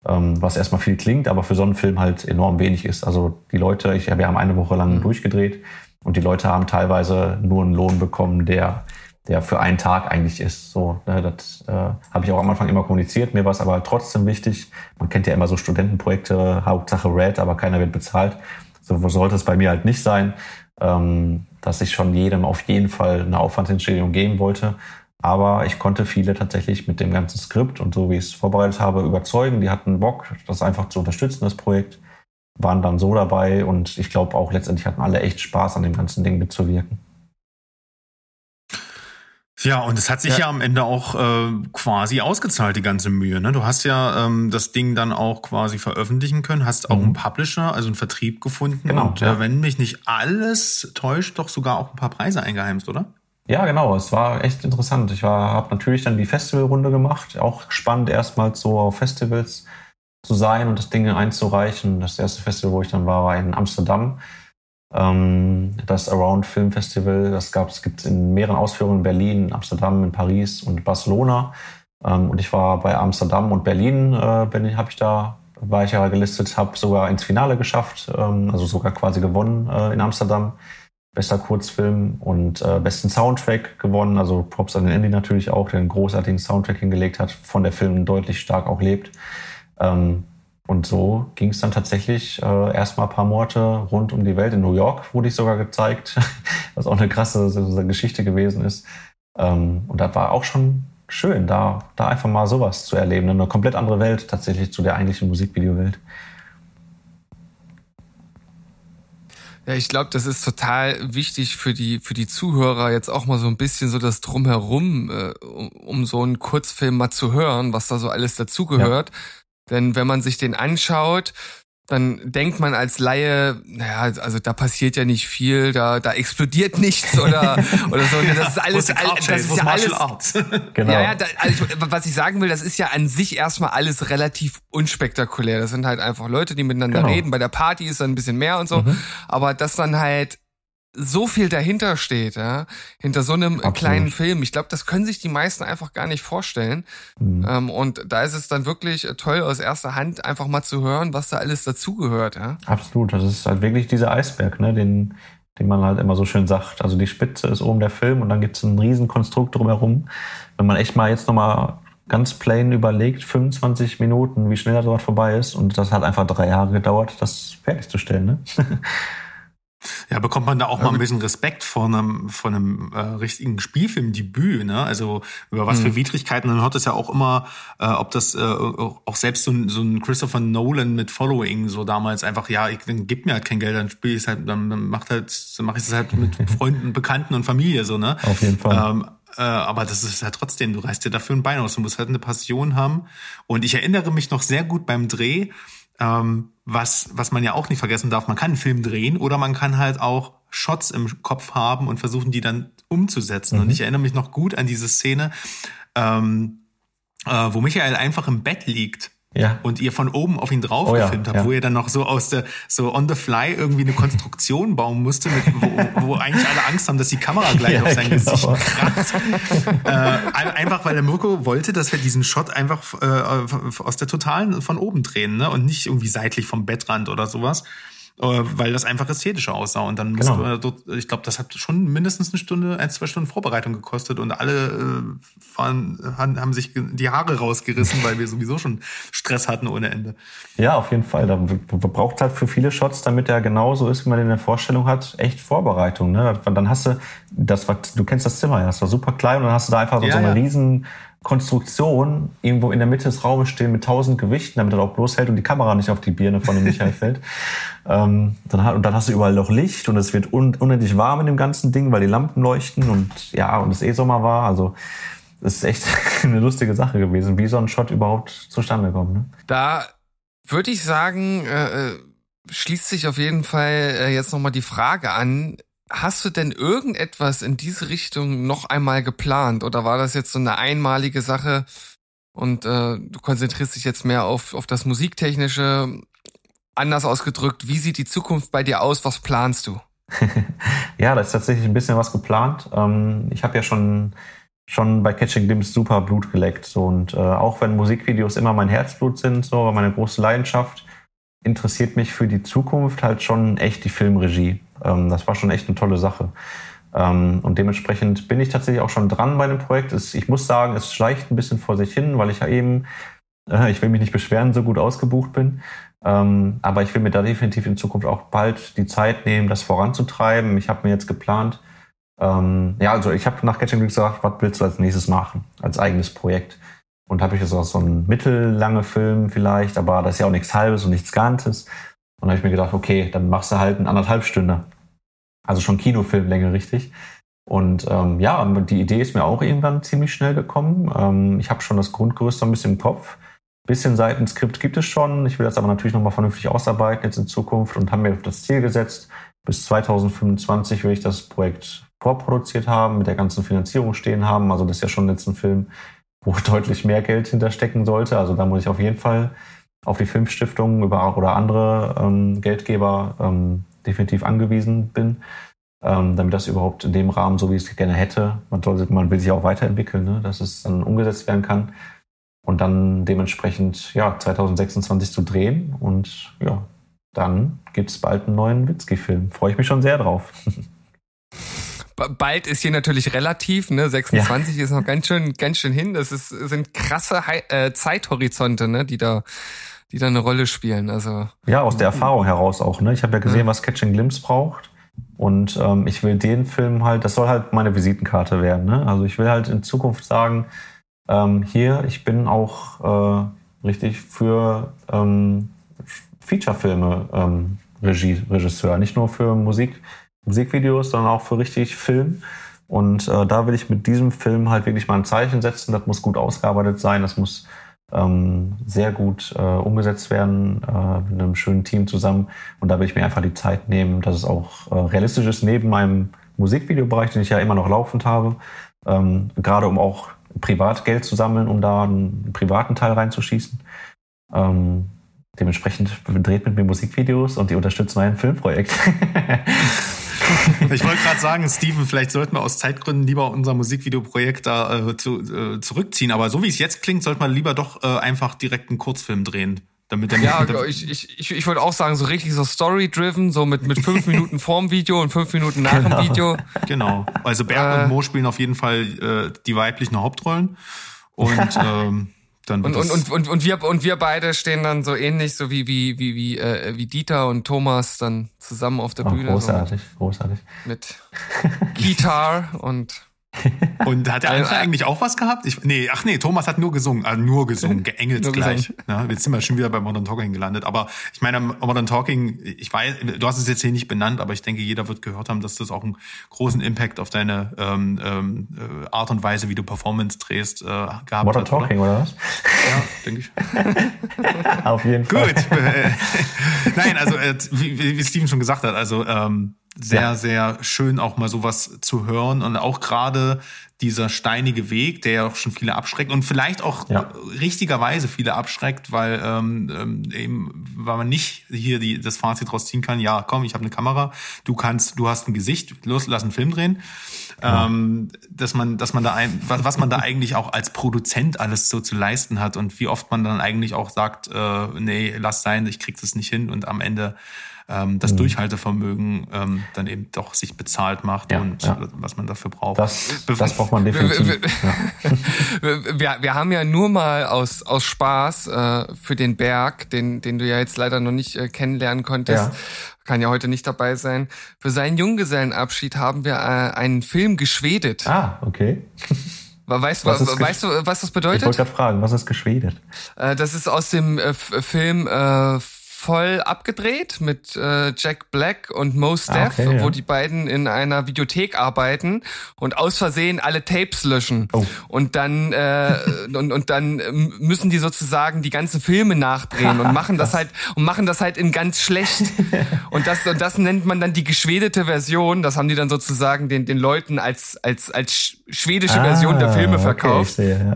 Ähm, was erstmal viel klingt, aber für so einen Film halt enorm wenig ist. Also die Leute, ich, wir haben eine Woche lang mhm. durchgedreht und die Leute haben teilweise nur einen Lohn bekommen, der der für einen Tag eigentlich ist. So, ne, das äh, habe ich auch am Anfang immer kommuniziert. Mir war es aber trotzdem wichtig. Man kennt ja immer so Studentenprojekte, Hauptsache Red, aber keiner wird bezahlt. So sollte es bei mir halt nicht sein, ähm, dass ich schon jedem auf jeden Fall eine Aufwandsentschädigung geben wollte. Aber ich konnte viele tatsächlich mit dem ganzen Skript und so wie ich es vorbereitet habe überzeugen. Die hatten Bock, das einfach zu unterstützen, das Projekt. Waren dann so dabei und ich glaube auch letztendlich hatten alle echt Spaß an dem ganzen Ding mitzuwirken. Ja, und es hat sich ja, ja am Ende auch äh, quasi ausgezahlt, die ganze Mühe. Ne? Du hast ja ähm, das Ding dann auch quasi veröffentlichen können, hast auch mhm. einen Publisher, also einen Vertrieb gefunden. Genau. Und äh, wenn mich nicht alles täuscht, doch sogar auch ein paar Preise eingeheimst, oder? Ja, genau. Es war echt interessant. Ich habe natürlich dann die Festivalrunde gemacht. Auch spannend, erstmals so auf Festivals zu sein und das Ding einzureichen. Das erste Festival, wo ich dann war, war in Amsterdam. Ähm, das Around Film Festival, das gab es gibt in mehreren Ausführungen in Berlin, Amsterdam, in Paris und Barcelona. Ähm, und ich war bei Amsterdam und Berlin, äh, Berlin habe ich da war ich ja gelistet, habe sogar ins Finale geschafft, ähm, also sogar quasi gewonnen äh, in Amsterdam. Bester Kurzfilm und äh, besten Soundtrack gewonnen. Also Props an den Andy natürlich auch, der einen großartigen Soundtrack hingelegt hat, von der Film deutlich stark auch lebt. Ähm, und so ging es dann tatsächlich äh, erstmal ein paar Monate rund um die Welt. In New York wurde ich sogar gezeigt, [LAUGHS] was auch eine krasse Geschichte gewesen ist. Ähm, und das war auch schon schön, da, da einfach mal sowas zu erleben. Eine komplett andere Welt tatsächlich zu der eigentlichen Musikvideowelt. Ja, ich glaube, das ist total wichtig für die für die Zuhörer jetzt auch mal so ein bisschen so das drumherum, äh, um, um so einen Kurzfilm mal zu hören, was da so alles dazugehört. Ja denn wenn man sich den anschaut, dann denkt man als Laie, naja, also da passiert ja nicht viel, da, da explodiert nichts oder, [LAUGHS] oder so. Das ist alles, das ist ja alles. [LAUGHS] genau. Ja, ja, da, also ich, was ich sagen will, das ist ja an sich erstmal alles relativ unspektakulär. Das sind halt einfach Leute, die miteinander genau. reden. Bei der Party ist dann ein bisschen mehr und so. Mhm. Aber das dann halt so viel dahinter steht, ja, hinter so einem Absolut. kleinen Film. Ich glaube, das können sich die meisten einfach gar nicht vorstellen. Mhm. Ähm, und da ist es dann wirklich toll, aus erster Hand einfach mal zu hören, was da alles dazugehört. Ja? Absolut, das ist halt wirklich dieser Eisberg, ne, den, den man halt immer so schön sagt. Also die Spitze ist oben der Film und dann gibt es ein Riesenkonstrukt drumherum. Wenn man echt mal jetzt nochmal ganz plain überlegt, 25 Minuten, wie schnell das dort vorbei ist. Und das hat einfach drei Jahre gedauert, das fertigzustellen. Ne? [LAUGHS] Ja, bekommt man da auch mal ein bisschen Respekt vor einem, vor einem äh, richtigen Spielfilmdebüt, ne? Also über was mhm. für Widrigkeiten. Man hört es ja auch immer, äh, ob das äh, auch selbst so ein, so ein Christopher Nolan mit Following so damals einfach, ja, ich, dann gib mir halt kein Geld, dann spiele ich halt, dann, dann macht halt, dann mache ich es halt mit [LAUGHS] Freunden, Bekannten und Familie so, ne? Auf jeden Fall. Ähm, äh, aber das ist halt trotzdem, du reißt dir dafür ein Bein aus, du musst halt eine Passion haben. Und ich erinnere mich noch sehr gut beim Dreh, ähm, was, was man ja auch nicht vergessen darf, man kann einen Film drehen oder man kann halt auch Shots im Kopf haben und versuchen, die dann umzusetzen. Mhm. Und ich erinnere mich noch gut an diese Szene, ähm, äh, wo Michael einfach im Bett liegt ja. und ihr von oben auf ihn drauf oh, gefilmt habt, ja. wo ihr dann noch so aus der, so on the fly irgendwie eine Konstruktion [LAUGHS] bauen musste, mit, wo, wo eigentlich alle Angst haben, dass die Kamera [LAUGHS] gleich ja, auf sein genau. Gesicht kracht. äh, einfach weil der Mirko wollte, dass wir diesen Shot einfach äh, aus der Totalen von oben drehen, ne? Und nicht irgendwie seitlich vom Bettrand oder sowas. Äh, weil das einfach ästhetischer aussah. Und dann genau. musste dort, ich glaube, das hat schon mindestens eine Stunde, ein, zwei Stunden Vorbereitung gekostet und alle äh, waren, haben sich die Haare rausgerissen, weil wir sowieso schon Stress hatten ohne Ende. Ja, auf jeden Fall. Da braucht halt für viele Shots, damit er genauso ist, wie man in der Vorstellung hat, echt Vorbereitung. Ne? Dann hast du, das war, du kennst das Zimmer ja, das war super klein und dann hast du da einfach so, ja, so eine ja. riesen Konstruktion irgendwo in der Mitte des Raumes stehen mit tausend Gewichten, damit er auch bloß hält und die Kamera nicht auf die Birne von dem Michael [LAUGHS] fällt. Ähm, dann hat, und dann hast du überall noch Licht und es wird un, unendlich warm in dem ganzen Ding, weil die Lampen leuchten und ja, und es eh Sommer war. Also es ist echt [LAUGHS] eine lustige Sache gewesen, wie so ein Shot überhaupt zustande kommt. Ne? Da würde ich sagen, äh, äh schließt sich auf jeden Fall äh, jetzt nochmal die Frage an, Hast du denn irgendetwas in diese Richtung noch einmal geplant oder war das jetzt so eine einmalige Sache und äh, du konzentrierst dich jetzt mehr auf, auf das Musiktechnische? Anders ausgedrückt, wie sieht die Zukunft bei dir aus? Was planst du? [LAUGHS] ja, da ist tatsächlich ein bisschen was geplant. Ähm, ich habe ja schon schon bei Catching Glimpse super Blut geleckt. So. Und äh, auch wenn Musikvideos immer mein Herzblut sind, so meine große Leidenschaft, interessiert mich für die Zukunft halt schon echt die Filmregie. Ähm, das war schon echt eine tolle Sache. Ähm, und dementsprechend bin ich tatsächlich auch schon dran bei dem Projekt. Es, ich muss sagen, es schleicht ein bisschen vor sich hin, weil ich ja eben, äh, ich will mich nicht beschweren, so gut ausgebucht bin. Ähm, aber ich will mir da definitiv in Zukunft auch bald die Zeit nehmen, das voranzutreiben. Ich habe mir jetzt geplant, ähm, ja, also ich habe nach Catching Glück gesagt, was willst du als nächstes machen, als eigenes Projekt? Und habe ich jetzt auch so einen mittellange Film vielleicht, aber das ist ja auch nichts Halbes und nichts Ganzes. Und habe ich mir gedacht, okay, dann machst du halt einen anderthalb Stunde. Also schon Kinofilmlänge, richtig. Und ähm, ja, die Idee ist mir auch irgendwann ziemlich schnell gekommen. Ähm, ich habe schon das Grundgerüst ein bisschen im Kopf. Bisschen Seitenskript gibt es schon. Ich will das aber natürlich nochmal vernünftig ausarbeiten jetzt in Zukunft und haben mir das Ziel gesetzt, bis 2025 will ich das Projekt vorproduziert haben, mit der ganzen Finanzierung stehen haben. Also das ist ja schon jetzt ein Film, wo [LAUGHS] deutlich mehr Geld hinterstecken sollte. Also da muss ich auf jeden Fall auf die Filmstiftung über, oder andere ähm, Geldgeber ähm, definitiv angewiesen bin, ähm, damit das überhaupt in dem Rahmen, so wie ich es gerne hätte, man, soll, man will sich auch weiterentwickeln, ne, dass es dann umgesetzt werden kann und dann dementsprechend ja 2026 zu drehen und ja, dann gibt es bald einen neuen Witzki-Film. Freue ich mich schon sehr drauf. [LAUGHS] bald ist hier natürlich relativ, ne? 26 ja. ist noch ganz schön, ganz schön hin. Das ist, sind krasse He äh, Zeithorizonte, ne, die da die da eine Rolle spielen. Also ja, aus der Erfahrung heraus auch. Ne? Ich habe ja gesehen, ja. was Catching Glimpse braucht. Und ähm, ich will den Film halt, das soll halt meine Visitenkarte werden. Ne? Also ich will halt in Zukunft sagen, ähm, hier, ich bin auch äh, richtig für ähm, Featurefilme ähm, Regie, Regisseur, nicht nur für Musik, Musikvideos, sondern auch für richtig Film. Und äh, da will ich mit diesem Film halt wirklich mal ein Zeichen setzen. Das muss gut ausgearbeitet sein, das muss ähm, sehr gut äh, umgesetzt werden, äh, mit einem schönen Team zusammen. Und da will ich mir einfach die Zeit nehmen, dass es auch äh, realistisch ist neben meinem Musikvideobereich, den ich ja immer noch laufend habe, ähm, gerade um auch Privatgeld zu sammeln, um da einen privaten Teil reinzuschießen. Ähm, dementsprechend dreht mit mir Musikvideos und die unterstützen mein Filmprojekt. Ich wollte gerade sagen, Steven, vielleicht sollten wir aus Zeitgründen lieber unser Musikvideoprojekt da äh, zu, äh, zurückziehen. Aber so wie es jetzt klingt, sollte man lieber doch äh, einfach direkt einen Kurzfilm drehen. Damit der ja, ich, ich, ich, ich wollte auch sagen, so richtig so story-driven, so mit, mit fünf [LAUGHS] Minuten vorm Video und fünf Minuten nach genau. dem Video. Genau. Also Berg äh, und Mo spielen auf jeden Fall äh, die weiblichen Hauptrollen. Und [LAUGHS] ähm, dann und, und, und, und, und, wir, und wir beide stehen dann so ähnlich, so wie, wie, wie, wie, äh, wie Dieter und Thomas dann zusammen auf der oh, Bühne. Großartig, so großartig. Mit Gitarre und [LAUGHS] und hat der andere eigentlich auch was gehabt? Ich, nee, ach nee, Thomas hat nur gesungen, also nur gesungen, [LAUGHS] geengelt nur gleich. Ja, jetzt sind wir schon wieder bei Modern Talking gelandet. Aber ich meine, Modern Talking, ich weiß, du hast es jetzt hier nicht benannt, aber ich denke, jeder wird gehört haben, dass das auch einen großen Impact auf deine ähm, ähm, äh, Art und Weise, wie du Performance drehst, äh, gehabt Modern hat. Talking, oder? oder was? Ja, denke ich. [LAUGHS] auf jeden Fall. Gut. Nein, also äh, wie, wie Steven schon gesagt hat, also ähm, sehr, ja. sehr schön auch mal sowas zu hören und auch gerade dieser steinige Weg, der ja auch schon viele abschreckt und vielleicht auch ja. richtigerweise viele abschreckt, weil ähm, ähm, eben, weil man nicht hier die, das Fazit rausziehen kann, ja, komm, ich habe eine Kamera, du kannst, du hast ein Gesicht, los, lass einen Film drehen. Ja. Ähm, dass man, dass man da ein, was man da eigentlich auch als Produzent alles so zu leisten hat und wie oft man dann eigentlich auch sagt, äh, nee, lass sein, ich krieg das nicht hin und am Ende ähm, das mhm. Durchhaltevermögen ähm, dann eben doch sich bezahlt macht ja, und ja. was man dafür braucht. Das, das braucht man definitiv. Wir, [LAUGHS] wir, wir, wir, haben ja nur mal aus, aus Spaß äh, für den Berg, den, den du ja jetzt leider noch nicht äh, kennenlernen konntest, ja. kann ja heute nicht dabei sein. Für seinen Junggesellenabschied haben wir äh, einen Film geschwedet. Ah, okay. Weißt, was weißt du, was das bedeutet? Ich wollte gerade fragen, was ist geschwedet? Äh, das ist aus dem äh, Film äh, voll abgedreht mit äh, Jack Black und Mo Steph, ah, okay, wo ja. die beiden in einer Videothek arbeiten und aus Versehen alle Tapes löschen. Oh. Und dann äh, und, und dann müssen die sozusagen die ganzen Filme nachdrehen und machen das [LAUGHS] halt und machen das halt in ganz schlecht. und das und das nennt man dann die geschwedete Version. Das haben die dann sozusagen den den Leuten als als als schwedische ah, Version der Filme verkauft. Okay.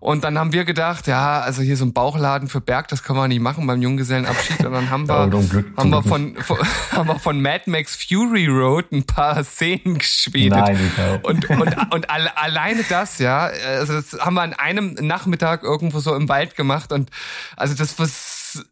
Und dann haben wir gedacht, ja, also hier so ein Bauchladen für Berg, das können wir nicht machen beim Junggesellenabschied. Und dann haben [LAUGHS] wir, Glück, haben wir von, von, [LAUGHS] haben wir von Mad Max Fury Road ein paar [LAUGHS] Szenen geschwedet. Nein, und, und, und alle, alleine das, ja, also das haben wir an einem Nachmittag irgendwo so im Wald gemacht. Und also das was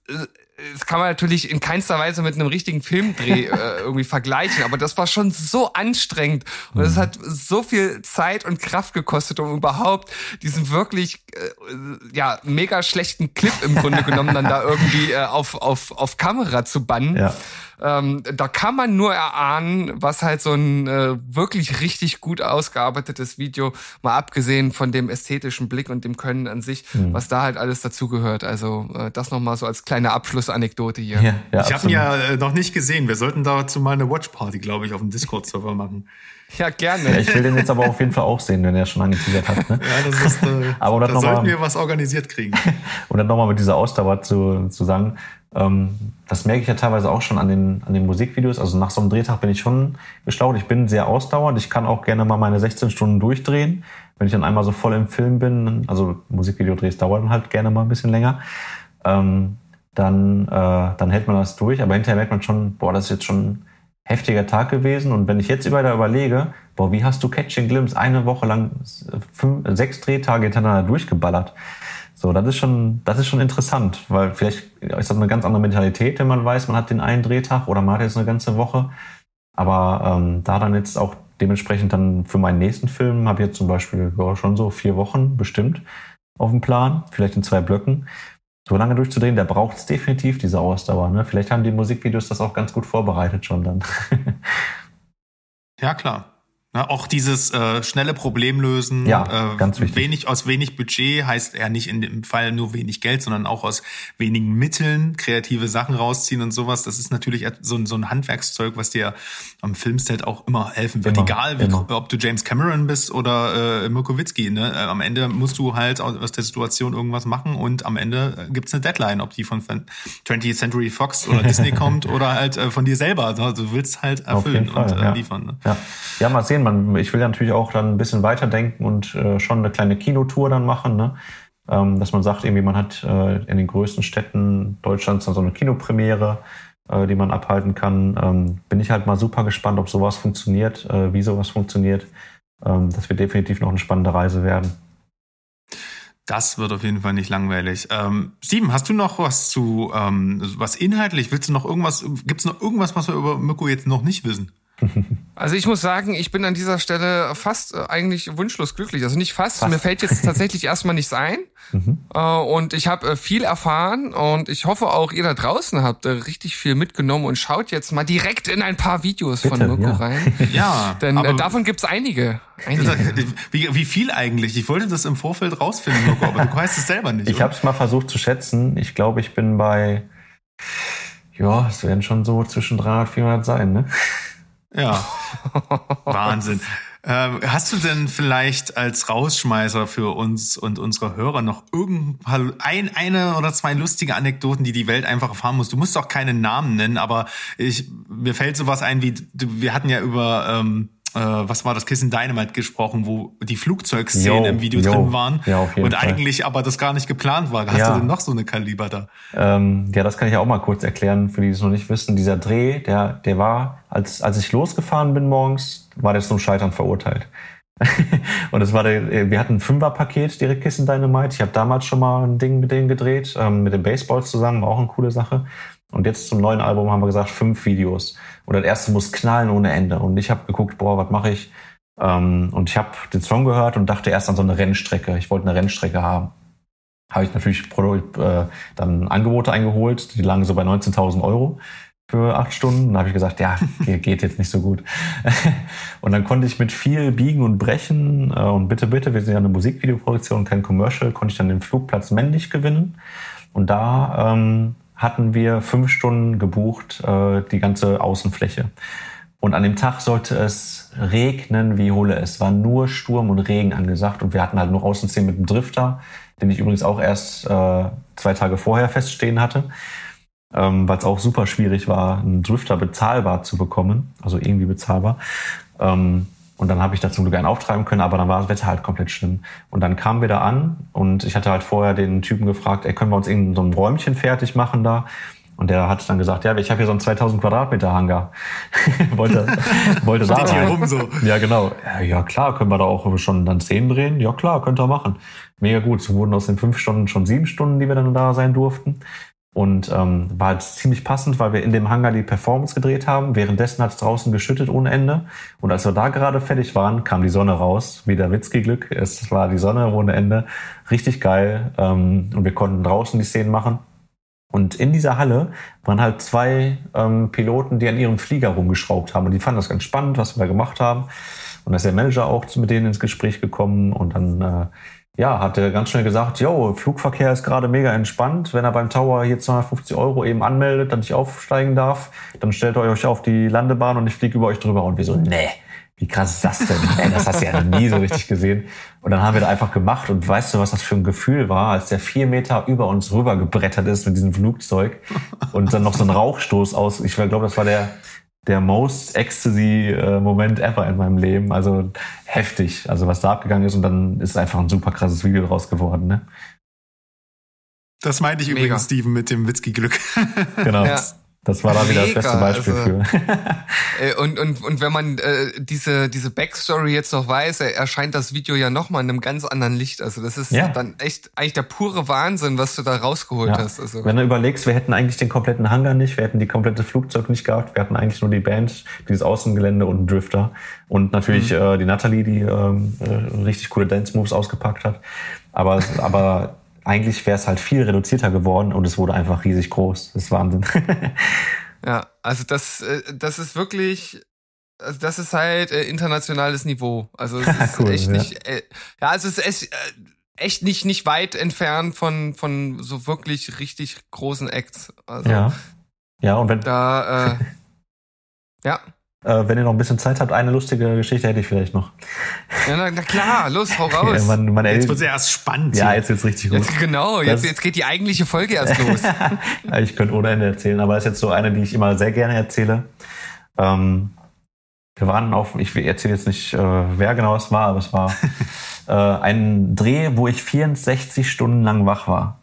das kann man natürlich in keinster Weise mit einem richtigen Filmdreh [LAUGHS] äh, irgendwie vergleichen, aber das war schon so anstrengend und es mhm. hat so viel Zeit und Kraft gekostet, um überhaupt diesen wirklich äh, ja mega schlechten Clip im Grunde genommen dann da irgendwie äh, auf auf auf Kamera zu bannen. Ja. Ähm, da kann man nur erahnen, was halt so ein äh, wirklich richtig gut ausgearbeitetes Video, mal abgesehen von dem ästhetischen Blick und dem Können an sich, mhm. was da halt alles dazugehört. Also äh, das nochmal so als kleine Abschlussanekdote hier. Ja, ja, ich habe ihn ja äh, noch nicht gesehen. Wir sollten dazu mal eine Watchparty, glaube ich, auf dem Discord-Server machen. [LAUGHS] Ja, gerne. Ja, ich will den jetzt aber auf jeden Fall auch sehen, wenn er schon angeteasert hat. Ne? [LAUGHS] Ja, das ist, äh, [LAUGHS] aber da sollten wir was organisiert kriegen. und dann nochmal mit dieser Ausdauer zu, zu sagen, das merke ich ja teilweise auch schon an den, an den Musikvideos. Also nach so einem Drehtag bin ich schon geschlaut. Ich bin sehr ausdauernd. Ich kann auch gerne mal meine 16 Stunden durchdrehen. Wenn ich dann einmal so voll im Film bin, also Musikvideodrehs dauern halt gerne mal ein bisschen länger, ähm, dann, äh, dann hält man das durch. Aber hinterher merkt man schon, boah, das ist jetzt schon ein heftiger Tag gewesen. Und wenn ich jetzt über da überlege, boah, wie hast du Catching Glimpse eine Woche lang fünf, sechs Drehtage hintereinander durchgeballert? So, das ist schon, das ist schon interessant, weil vielleicht ist das eine ganz andere Mentalität, wenn man weiß, man hat den einen Drehtag oder man hat jetzt eine ganze Woche. Aber ähm, da dann jetzt auch dementsprechend dann für meinen nächsten Film habe ich jetzt zum Beispiel ja, schon so vier Wochen bestimmt auf dem Plan, vielleicht in zwei Blöcken. So lange durchzudrehen, da braucht es definitiv diese Ausdauer. Ne? Vielleicht haben die Musikvideos das auch ganz gut vorbereitet schon dann. [LAUGHS] ja, klar. Na, auch dieses äh, schnelle Problemlösen, Ja, äh, ganz wichtig. wenig aus wenig Budget heißt ja nicht in dem Fall nur wenig Geld, sondern auch aus wenigen Mitteln kreative Sachen rausziehen und sowas. Das ist natürlich so, ein- so ein Handwerkszeug, was dir am Filmset auch immer helfen wird. Immer, Egal, wie, immer. ob du James Cameron bist oder äh, Mirko Witzki. Ne? Äh, Am Ende musst du halt aus der Situation irgendwas machen und am Ende äh, gibt's eine Deadline, ob die von 20th Century Fox oder Disney kommt [LAUGHS] oder halt äh, von dir selber. Also du willst halt erfüllen und äh, ja. liefern. Ne? Ja. ja, mal sehen. Man, ich will ja natürlich auch dann ein bisschen weiterdenken und äh, schon eine kleine Kinotour dann machen. Ne? Ähm, dass man sagt, irgendwie man hat äh, in den größten Städten Deutschlands dann so eine Kinopremiere, äh, die man abhalten kann. Ähm, bin ich halt mal super gespannt, ob sowas funktioniert, äh, wie sowas funktioniert. Ähm, das wird definitiv noch eine spannende Reise werden. Das wird auf jeden Fall nicht langweilig. Ähm, Steven, hast du noch was zu, ähm, was inhaltlich? Willst du noch irgendwas, gibt's noch irgendwas, was wir über Mirko jetzt noch nicht wissen? Also ich muss sagen, ich bin an dieser Stelle fast äh, eigentlich wunschlos glücklich. Also nicht fast, mir fällt jetzt [LAUGHS] tatsächlich erstmal nichts ein. Äh, und ich habe äh, viel erfahren und ich hoffe auch ihr da draußen habt richtig viel mitgenommen und schaut jetzt mal direkt in ein paar Videos von Bitte, Mirko ja. rein. [LAUGHS] Ja, Denn aber davon gibt's einige. einige. wie, wie viel eigentlich? Ich wollte das im Vorfeld rausfinden, Mirko, aber du weißt es selber nicht. Ich habe es mal versucht zu schätzen. Ich glaube, ich bin bei, ja, es werden schon so zwischen 300 400 sein, ne? Ja. [LAUGHS] Wahnsinn. Ähm, hast du denn vielleicht als Rausschmeißer für uns und unsere Hörer noch irgend paar, ein, eine oder zwei lustige Anekdoten, die die Welt einfach erfahren muss? Du musst auch keine Namen nennen, aber ich, mir fällt sowas ein wie, wir hatten ja über, ähm, äh, was war das, Kissen Dynamite gesprochen, wo die Flugzeugszenen im Video jo. drin waren Ja, auf jeden und Fall. eigentlich aber das gar nicht geplant war. Hast Ja. du denn noch so eine Kaliber da? Ähm, ja, das kann ich auch mal kurz erklären, für die, die es noch nicht wissen. Dieser Dreh, der, der war, als, als ich losgefahren bin morgens, war der zum Scheitern verurteilt. [LAUGHS] und es war der, wir hatten ein Fünferpaket direkt Kissen Dynamite. Ich habe damals schon mal ein Ding mit denen gedreht, ähm, mit den Baseballs zusammen, war auch eine coole Sache. Und jetzt zum neuen Album haben wir gesagt, fünf Videos. Und das erste muss knallen ohne Ende. Und ich habe geguckt, boah, was mache ich? Ähm, und ich habe den Song gehört und dachte erst an so eine Rennstrecke. Ich wollte eine Rennstrecke haben habe ich natürlich äh, dann Angebote eingeholt, die lagen so bei 19.000 Euro für acht Stunden. Da habe ich gesagt, ja, [LAUGHS] ge- geht jetzt nicht so gut. [LAUGHS] und dann konnte ich mit viel Biegen und Brechen äh, und bitte, bitte, wir sind ja eine Musikvideoproduktion, kein Commercial, konnte ich dann den Flugplatz männlich gewinnen. Und da ähm, hatten wir fünf Stunden gebucht, äh, die ganze Außenfläche. Und an dem Tag sollte es regnen wie Hulle. Es war nur Sturm und Regen angesagt und wir hatten halt nur Außenszenen mit dem Drifter, den ich übrigens auch erst äh, zwei Tage vorher feststehen hatte, ähm, weil es auch super schwierig war, einen Drifter bezahlbar zu bekommen, also irgendwie bezahlbar. Ähm, und dann habe ich da zum Glück einen auftreiben können, aber dann war das Wetter halt komplett schlimm. Und dann kamen wir da an und ich hatte halt vorher den Typen gefragt, ey, können wir uns irgendein so ein Räumchen fertig machen da? Und der hat dann gesagt, ja, ich habe hier so einen 2000 Quadratmeter Hangar. [LAUGHS] wollte, [LAUGHS] wollte da rein. rum so. Ja, genau. Ja, klar, können wir da auch schon dann Szenen drehen? Ja, klar, könnt ihr machen. Mega gut. So wurden aus den fünf Stunden schon sieben Stunden, die wir dann da sein durften. Und ähm, war halt ziemlich passend, weil wir in dem Hangar die Performance gedreht haben. Währenddessen hat es draußen geschüttet ohne Ende. Und als wir da gerade fertig waren, kam die Sonne raus. Wieder Witzki-Glück. Es war die Sonne ohne Ende. Richtig geil. Ähm, und wir konnten draußen die Szenen machen. Und in dieser Halle waren halt zwei ähm, Piloten, die an ihrem Flieger rumgeschraubt haben. Und die fanden das ganz spannend, was wir da gemacht haben. Und da ist der Manager auch mit denen ins Gespräch gekommen. Und dann äh, ja, hat er ganz schnell gesagt, jo, Flugverkehr ist gerade mega entspannt. Wenn er beim Tower hier 250 Euro eben anmeldet, dass ich aufsteigen darf, dann stellt ihr euch auf die Landebahn und ich fliege über euch drüber. Und wir so, nee, wie krass ist das denn? Ey, [LAUGHS] das hast du ja nie so richtig gesehen. Und dann haben wir da einfach gemacht und weißt du, was das für ein Gefühl war, als der vier Meter über uns rüber gebrettert ist mit diesem Flugzeug und dann noch so ein Rauchstoß aus. Ich glaube, das war der, der most ecstasy äh, Moment ever in meinem Leben. Also heftig. Also was da abgegangen ist und dann ist einfach ein super krasses Video draus geworden. Ne? Das meinte ich Mega. übrigens, Steven, mit dem Witzki-Glück. Genau. Ja. Das war da wieder das beste Beispiel also- für. [LAUGHS] Äh, und, und, und wenn man äh, diese, diese Backstory jetzt noch weiß, erscheint das Video ja nochmal in einem ganz anderen Licht. Also das ist Ja. dann echt eigentlich der pure Wahnsinn, was du da rausgeholt Ja. hast. Also. Wenn du überlegst, wir hätten eigentlich den kompletten Hangar nicht, wir hätten die komplette Flugzeug nicht gehabt, wir hatten eigentlich nur die Band, dieses Außengelände und einen Drifter und natürlich Mhm. äh, die Natalie, die ähm, äh, richtig coole Dance Moves ausgepackt hat. Aber, aber eigentlich wäre es halt viel reduzierter geworden und es wurde einfach riesig groß. Das ist Wahnsinn. [LAUGHS] Ja, also das, äh, das ist wirklich also das ist halt äh, internationales Niveau. Also es [LAUGHS] ist Cool, echt ja. nicht, äh, ja, also es ist echt, äh, echt nicht nicht weit entfernt von von so wirklich richtig großen Acts. Also Ja. Ja, und wenn, da, äh, [LAUGHS] ja. Äh, wenn ihr noch ein bisschen Zeit habt, eine lustige Geschichte hätte ich vielleicht noch. Ja, na, na klar, los, hau [LAUGHS] raus. Ja, man, man Jetzt erlebt- wird's ja erst spannend. ja, hier. jetzt wird's richtig gut. Jetzt, genau, jetzt, jetzt geht die eigentliche Folge erst [LAUGHS] los. Ja, ich könnte ohne Ende erzählen, aber das ist jetzt so eine, die ich immer sehr gerne erzähle. Ähm, wir waren auf, ich erzähle jetzt nicht, äh, wer genau es war, aber es war [LAUGHS] äh, ein Dreh, wo ich 64 Stunden lang wach war.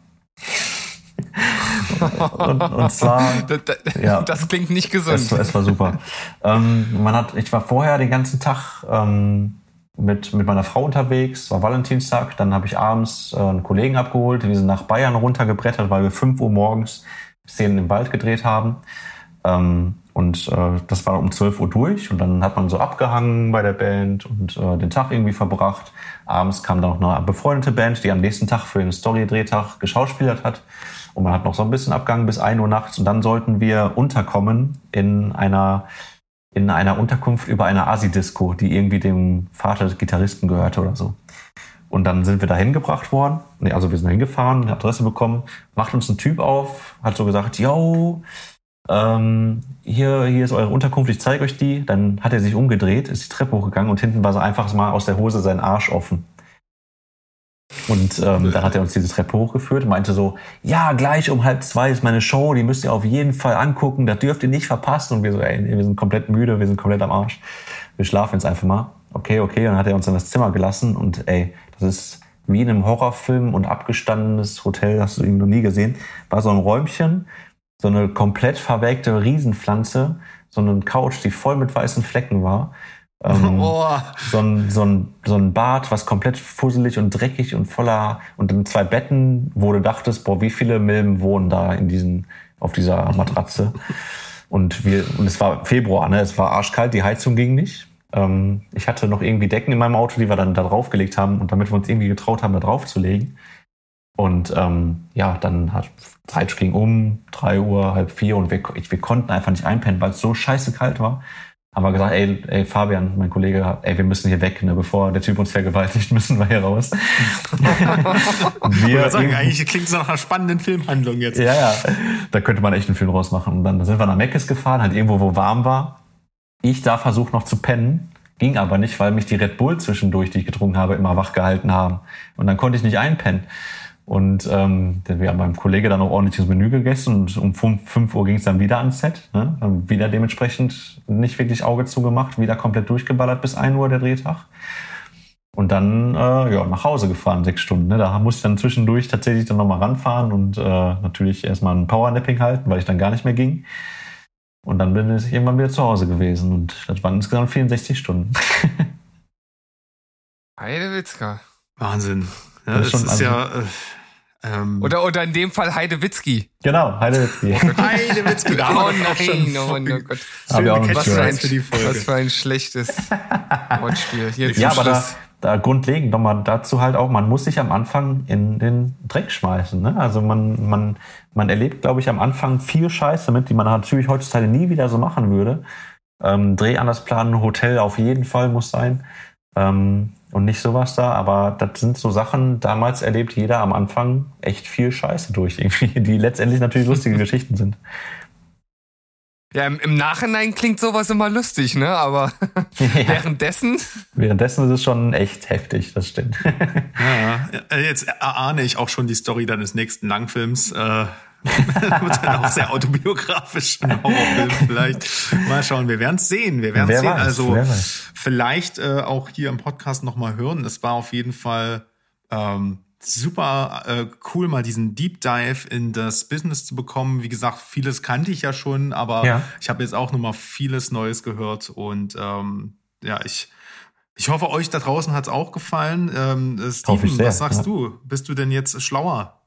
Und, und zwar, [LAUGHS] Das, das, Ja. das klingt nicht gesund. es, war- es war super. ähm, man hat, ich war vorher den ganzen Tag ähm, mit, mit meiner Frau unterwegs, es war Valentinstag, dann habe ich abends äh, einen Kollegen abgeholt, wir sind nach Bayern runtergebrettert, weil wir 5 Uhr morgens Szenen im Wald gedreht haben. Ähm, und äh, das war um 12 Uhr durch und dann hat man so abgehangen bei der Band und äh, den Tag irgendwie verbracht. Abends kam dann noch eine befreundete Band, die am nächsten Tag für den Story-Drehtag geschauspielert hat. Und man hat noch so ein bisschen abgehangen bis 1 Uhr nachts und dann sollten wir unterkommen in einer in einer Unterkunft über einer Asi-Disco, die irgendwie dem Vater des Gitarristen gehörte oder so. Und dann sind wir da hingebracht worden. Nee, also wir sind hingefahren, eine Adresse bekommen, macht uns ein Typ auf, hat so gesagt, yo, ähm, hier, hier ist eure Unterkunft, ich zeige euch die. Dann hat er sich umgedreht, ist die Treppe hochgegangen und hinten war so einfach mal aus der Hose sein Arsch offen. Und ähm, dann hat er uns diese Treppe hochgeführt und meinte so, ja, gleich um halb zwei ist meine Show, die müsst ihr auf jeden Fall angucken, das dürft ihr nicht verpassen. Und wir so, ey, wir sind komplett müde, wir sind komplett am Arsch. Wir schlafen jetzt einfach mal. Okay, okay. Und dann hat er uns in das Zimmer gelassen und ey, das ist wie in einem Horrorfilm und abgestandenes Hotel, hast du ihn noch nie gesehen. War so ein Räumchen, so eine komplett verwelkte Riesenpflanze, so eine Couch, die voll mit weißen Flecken war. Ähm, Boah. [LAUGHS] so ein, so, ein, so ein Bad, was komplett fusselig und dreckig und voller und dann zwei Betten, wo du dachtest, boah, wie viele Milben wohnen da in diesen, auf dieser Matratze. Und wir, und es war Februar, ne? Es war arschkalt, die Heizung ging nicht. Ähm, ich hatte noch irgendwie Decken in meinem Auto, die wir dann da draufgelegt haben und damit wir uns irgendwie getraut haben, da drauf zu legen. Und ähm, ja, dann hat Zeit ging um, drei Uhr, halb vier und wir, wir konnten einfach nicht einpennen, weil es so scheiße kalt war. Haben wir gesagt, ey, ey Fabian, mein Kollege, ey, wir müssen hier weg, ne, bevor der Typ uns vergewaltigt, [LAUGHS] müssen wir hier raus. [LAUGHS] Wir sagen, eigentlich klingt es nach einer spannenden Filmhandlung jetzt. ja, ja, da könnte man echt einen Film rausmachen. Und dann sind wir nach Meckes gefahren, halt irgendwo, wo warm war. Ich da versucht noch zu pennen, ging aber nicht, weil mich die Red Bull zwischendurch, die ich getrunken habe, immer wach gehalten haben. Und dann konnte ich nicht einpennen. Und ähm, wir haben beim Kollege dann noch ordentliches Menü gegessen und um 5, 5 Uhr ging es dann wieder ans Set. Ne? Haben wieder dementsprechend nicht wirklich Auge zugemacht, wieder komplett durchgeballert bis 1 Uhr der Drehtag. Und dann äh, ja, nach Hause gefahren, sechs Stunden. Ne? Da musste ich dann zwischendurch tatsächlich dann nochmal ranfahren und äh, natürlich erstmal ein Powernapping halten, weil ich dann gar nicht mehr ging. Und dann bin ich irgendwann wieder zu Hause gewesen. Und das waren insgesamt 64 Stunden. [LAUGHS] Heidewitzka. Wahnsinn. Ja, Das das ist ist, schon- ja. Äh, ähm, Oder, oder in dem Fall Heidewitzki. genau, Heidewitzki. [LAUGHS] Heidewitzki, da haben Oh wir doch auch schon nein, oh Gott. Noch Schöne nicht Was für, ein, gehört. Catchphrase für die Folge. was für ein schlechtes Wortspiel. Hier Ja, aber da, Schluss. da grundlegend nochmal dazu halt auch, man muss sich am Anfang in den Dreck schmeißen. Ne? Also man, man, man erlebt, glaube ich, am Anfang viel Scheiße mit, die man natürlich heutzutage nie wieder so machen würde. Ähm, Dreh anders planen, Hotel auf jeden Fall muss sein. Ähm, und nicht sowas da, aber das sind so Sachen, damals erlebt jeder am Anfang echt viel Scheiße durch, irgendwie, [LAUGHS] die letztendlich natürlich lustige [LAUGHS] Geschichten sind. Ja, im, im Nachhinein klingt sowas immer lustig, ne? Aber [LAUGHS] währenddessen. Währenddessen ist es schon echt heftig, das stimmt. Ja, ja. Jetzt erahne ich auch schon die Story deines nächsten Langfilms. Äh, [LAUGHS] wird dann auch sehr autobiografisch, ein Horrorfilm vielleicht. Mal schauen, wir werden es sehen. Wir werden es sehen. weiß, also vielleicht äh, auch hier im Podcast nochmal hören. Es war auf jeden Fall ähm, super äh, cool, mal diesen Deep Dive in das Business zu bekommen. Wie gesagt, vieles kannte ich ja schon, aber Ja. ich habe jetzt auch nochmal vieles Neues gehört und ähm, ja, ich ich hoffe, euch da draußen hat's auch gefallen. Ähm, äh, Steven, was sagst ja. du? Bist du denn jetzt schlauer?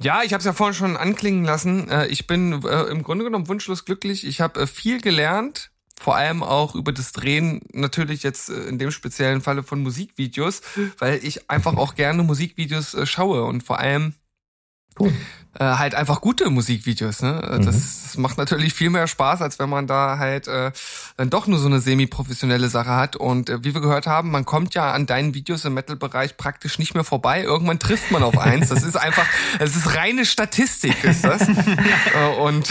Ja, ich habe es ja vorhin schon anklingen lassen. Äh, Ich bin äh, im Grunde genommen wunschlos glücklich. Ich habe äh, viel gelernt, vor allem auch über das Drehen, natürlich jetzt in dem speziellen Falle von Musikvideos, weil ich einfach auch gerne Musikvideos schaue und vor allem Cool. Äh, halt einfach gute Musikvideos. Ne? Das, das macht natürlich viel mehr Spaß, als wenn man da halt äh, dann doch nur so eine semi-professionelle Sache hat. Und äh, wie wir gehört haben, man kommt ja an deinen Videos im Metal-Bereich praktisch nicht mehr vorbei. Irgendwann trifft man auf eins. Das ist einfach, es ist reine Statistik, ist das. [LAUGHS] Äh, Und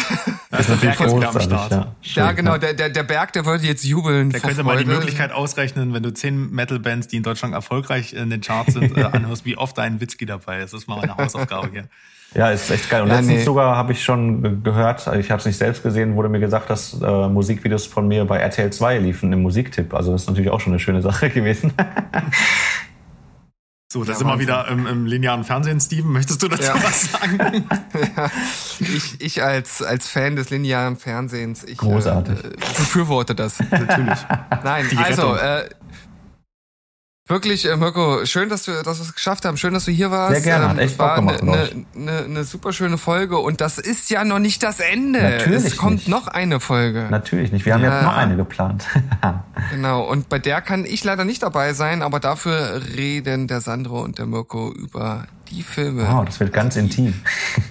Das ist natürlich Berg ist wieder am Start. ja. genau, der, der, der Berg, der würde jetzt jubeln. Der könnte mal die. Möglichkeit ausrechnen, wenn du zehn Metal-Bands, die in Deutschland erfolgreich in den Charts sind, äh, [LAUGHS] anhörst, wie oft da ein Witzki dabei ist. Das ist mal eine Hausaufgabe hier. Ja, ist echt geil. Und Ja, letztens nee. sogar habe ich schon ge- gehört, also ich habe es nicht selbst gesehen, wurde mir gesagt, dass äh, Musikvideos von mir bei RTL 2 liefen im Musiktipp. Also das ist natürlich auch schon eine schöne Sache [LAUGHS] gewesen. So, da Ja, sind wir wieder im, im linearen Fernsehen. Steven, möchtest du dazu Ja. was sagen? [LAUGHS] Ich, ich als, als Fan des linearen Fernsehens, ich Großartig. Äh, befürworte das. Natürlich. Nein, Die also, äh, wirklich, äh, Mirko, schön, dass wir, dass wir es geschafft haben. Schön, dass du hier warst. Sehr gerne, hat Ähm, echt es war Bock gemacht eine, eine, eine super schöne Folge und das ist ja noch nicht das Ende. Natürlich es kommt nicht. noch eine Folge. natürlich nicht. Wir haben Ja. jetzt noch eine geplant. [LAUGHS] Genau, und bei der kann ich leider nicht dabei sein, aber dafür reden der Sandro und der Mirko über die Filme. wow, das wird ganz intim.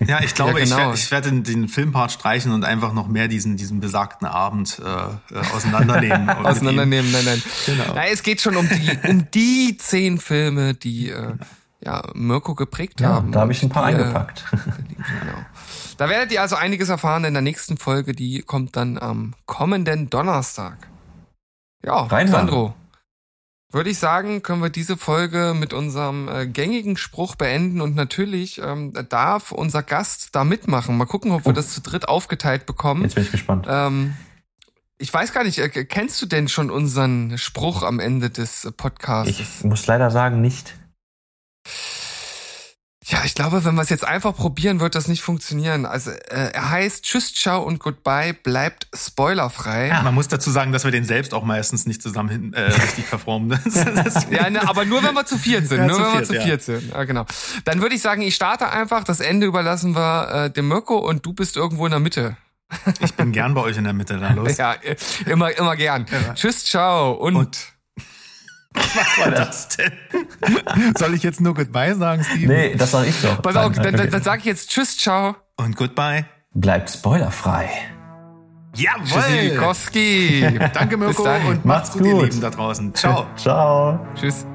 Ja, ich [LAUGHS] glaube, Ja, genau. ich werde werd den, Filmpart streichen und einfach noch mehr diesen, diesen besagten Abend äh, äh, auseinandernehmen. [LAUGHS] Auseinandernehmen, nein, nein. Genau. Nein, es geht schon um die, um die zehn Filme, die äh, ja, Mirko geprägt Ja, haben. da habe ich ein paar die, äh, eingepackt. [LAUGHS] Genau. Da werdet ihr also einiges erfahren in der nächsten Folge, die kommt dann am kommenden Donnerstag. Ja, Reinhören. Sandro. Würde ich sagen, können wir diese Folge mit unserem äh, gängigen Spruch beenden und natürlich ähm, darf unser Gast da mitmachen. Mal gucken, ob wir Oh. das zu dritt aufgeteilt bekommen. Jetzt bin ich gespannt. Ähm, ich weiß gar nicht, äh, kennst du denn schon unseren Spruch am Ende des äh, Podcasts? Ich muss leider sagen, nicht. Ja, ich glaube, wenn wir es jetzt einfach probieren, wird das nicht funktionieren. Also äh, er heißt Tschüss, Ciao und Goodbye, bleibt spoilerfrei. Man muss dazu sagen, dass wir den selbst auch meistens nicht zusammen äh, [LAUGHS] richtig performen. Ja, ne, aber nur wenn wir zu viert sind. Ja, nur wenn wir viert, zu ja. viert sind. Ja, genau. Dann würde ich sagen, ich starte einfach. Das Ende überlassen wir äh, dem Mirko und du bist irgendwo in der Mitte. ich bin gern bei euch in der Mitte. Dann los. [LAUGHS] Ja, immer, immer gern. Tschüss, ciao und, Und- Was war das denn? [LAUGHS] Soll ich jetzt nur Goodbye sagen, Steven? Nee, das sage ich doch. pass auf, dann, dann, dann sage ich jetzt Tschüss, ciao. Und Goodbye. Bleibt spoilerfrei. Jawohl! Tschüssikowski. [LAUGHS] Danke, Mirko, und macht's Macht's gut, ihr gut. Lieben da draußen. Ciao. [LAUGHS] Ciao. Tschüss.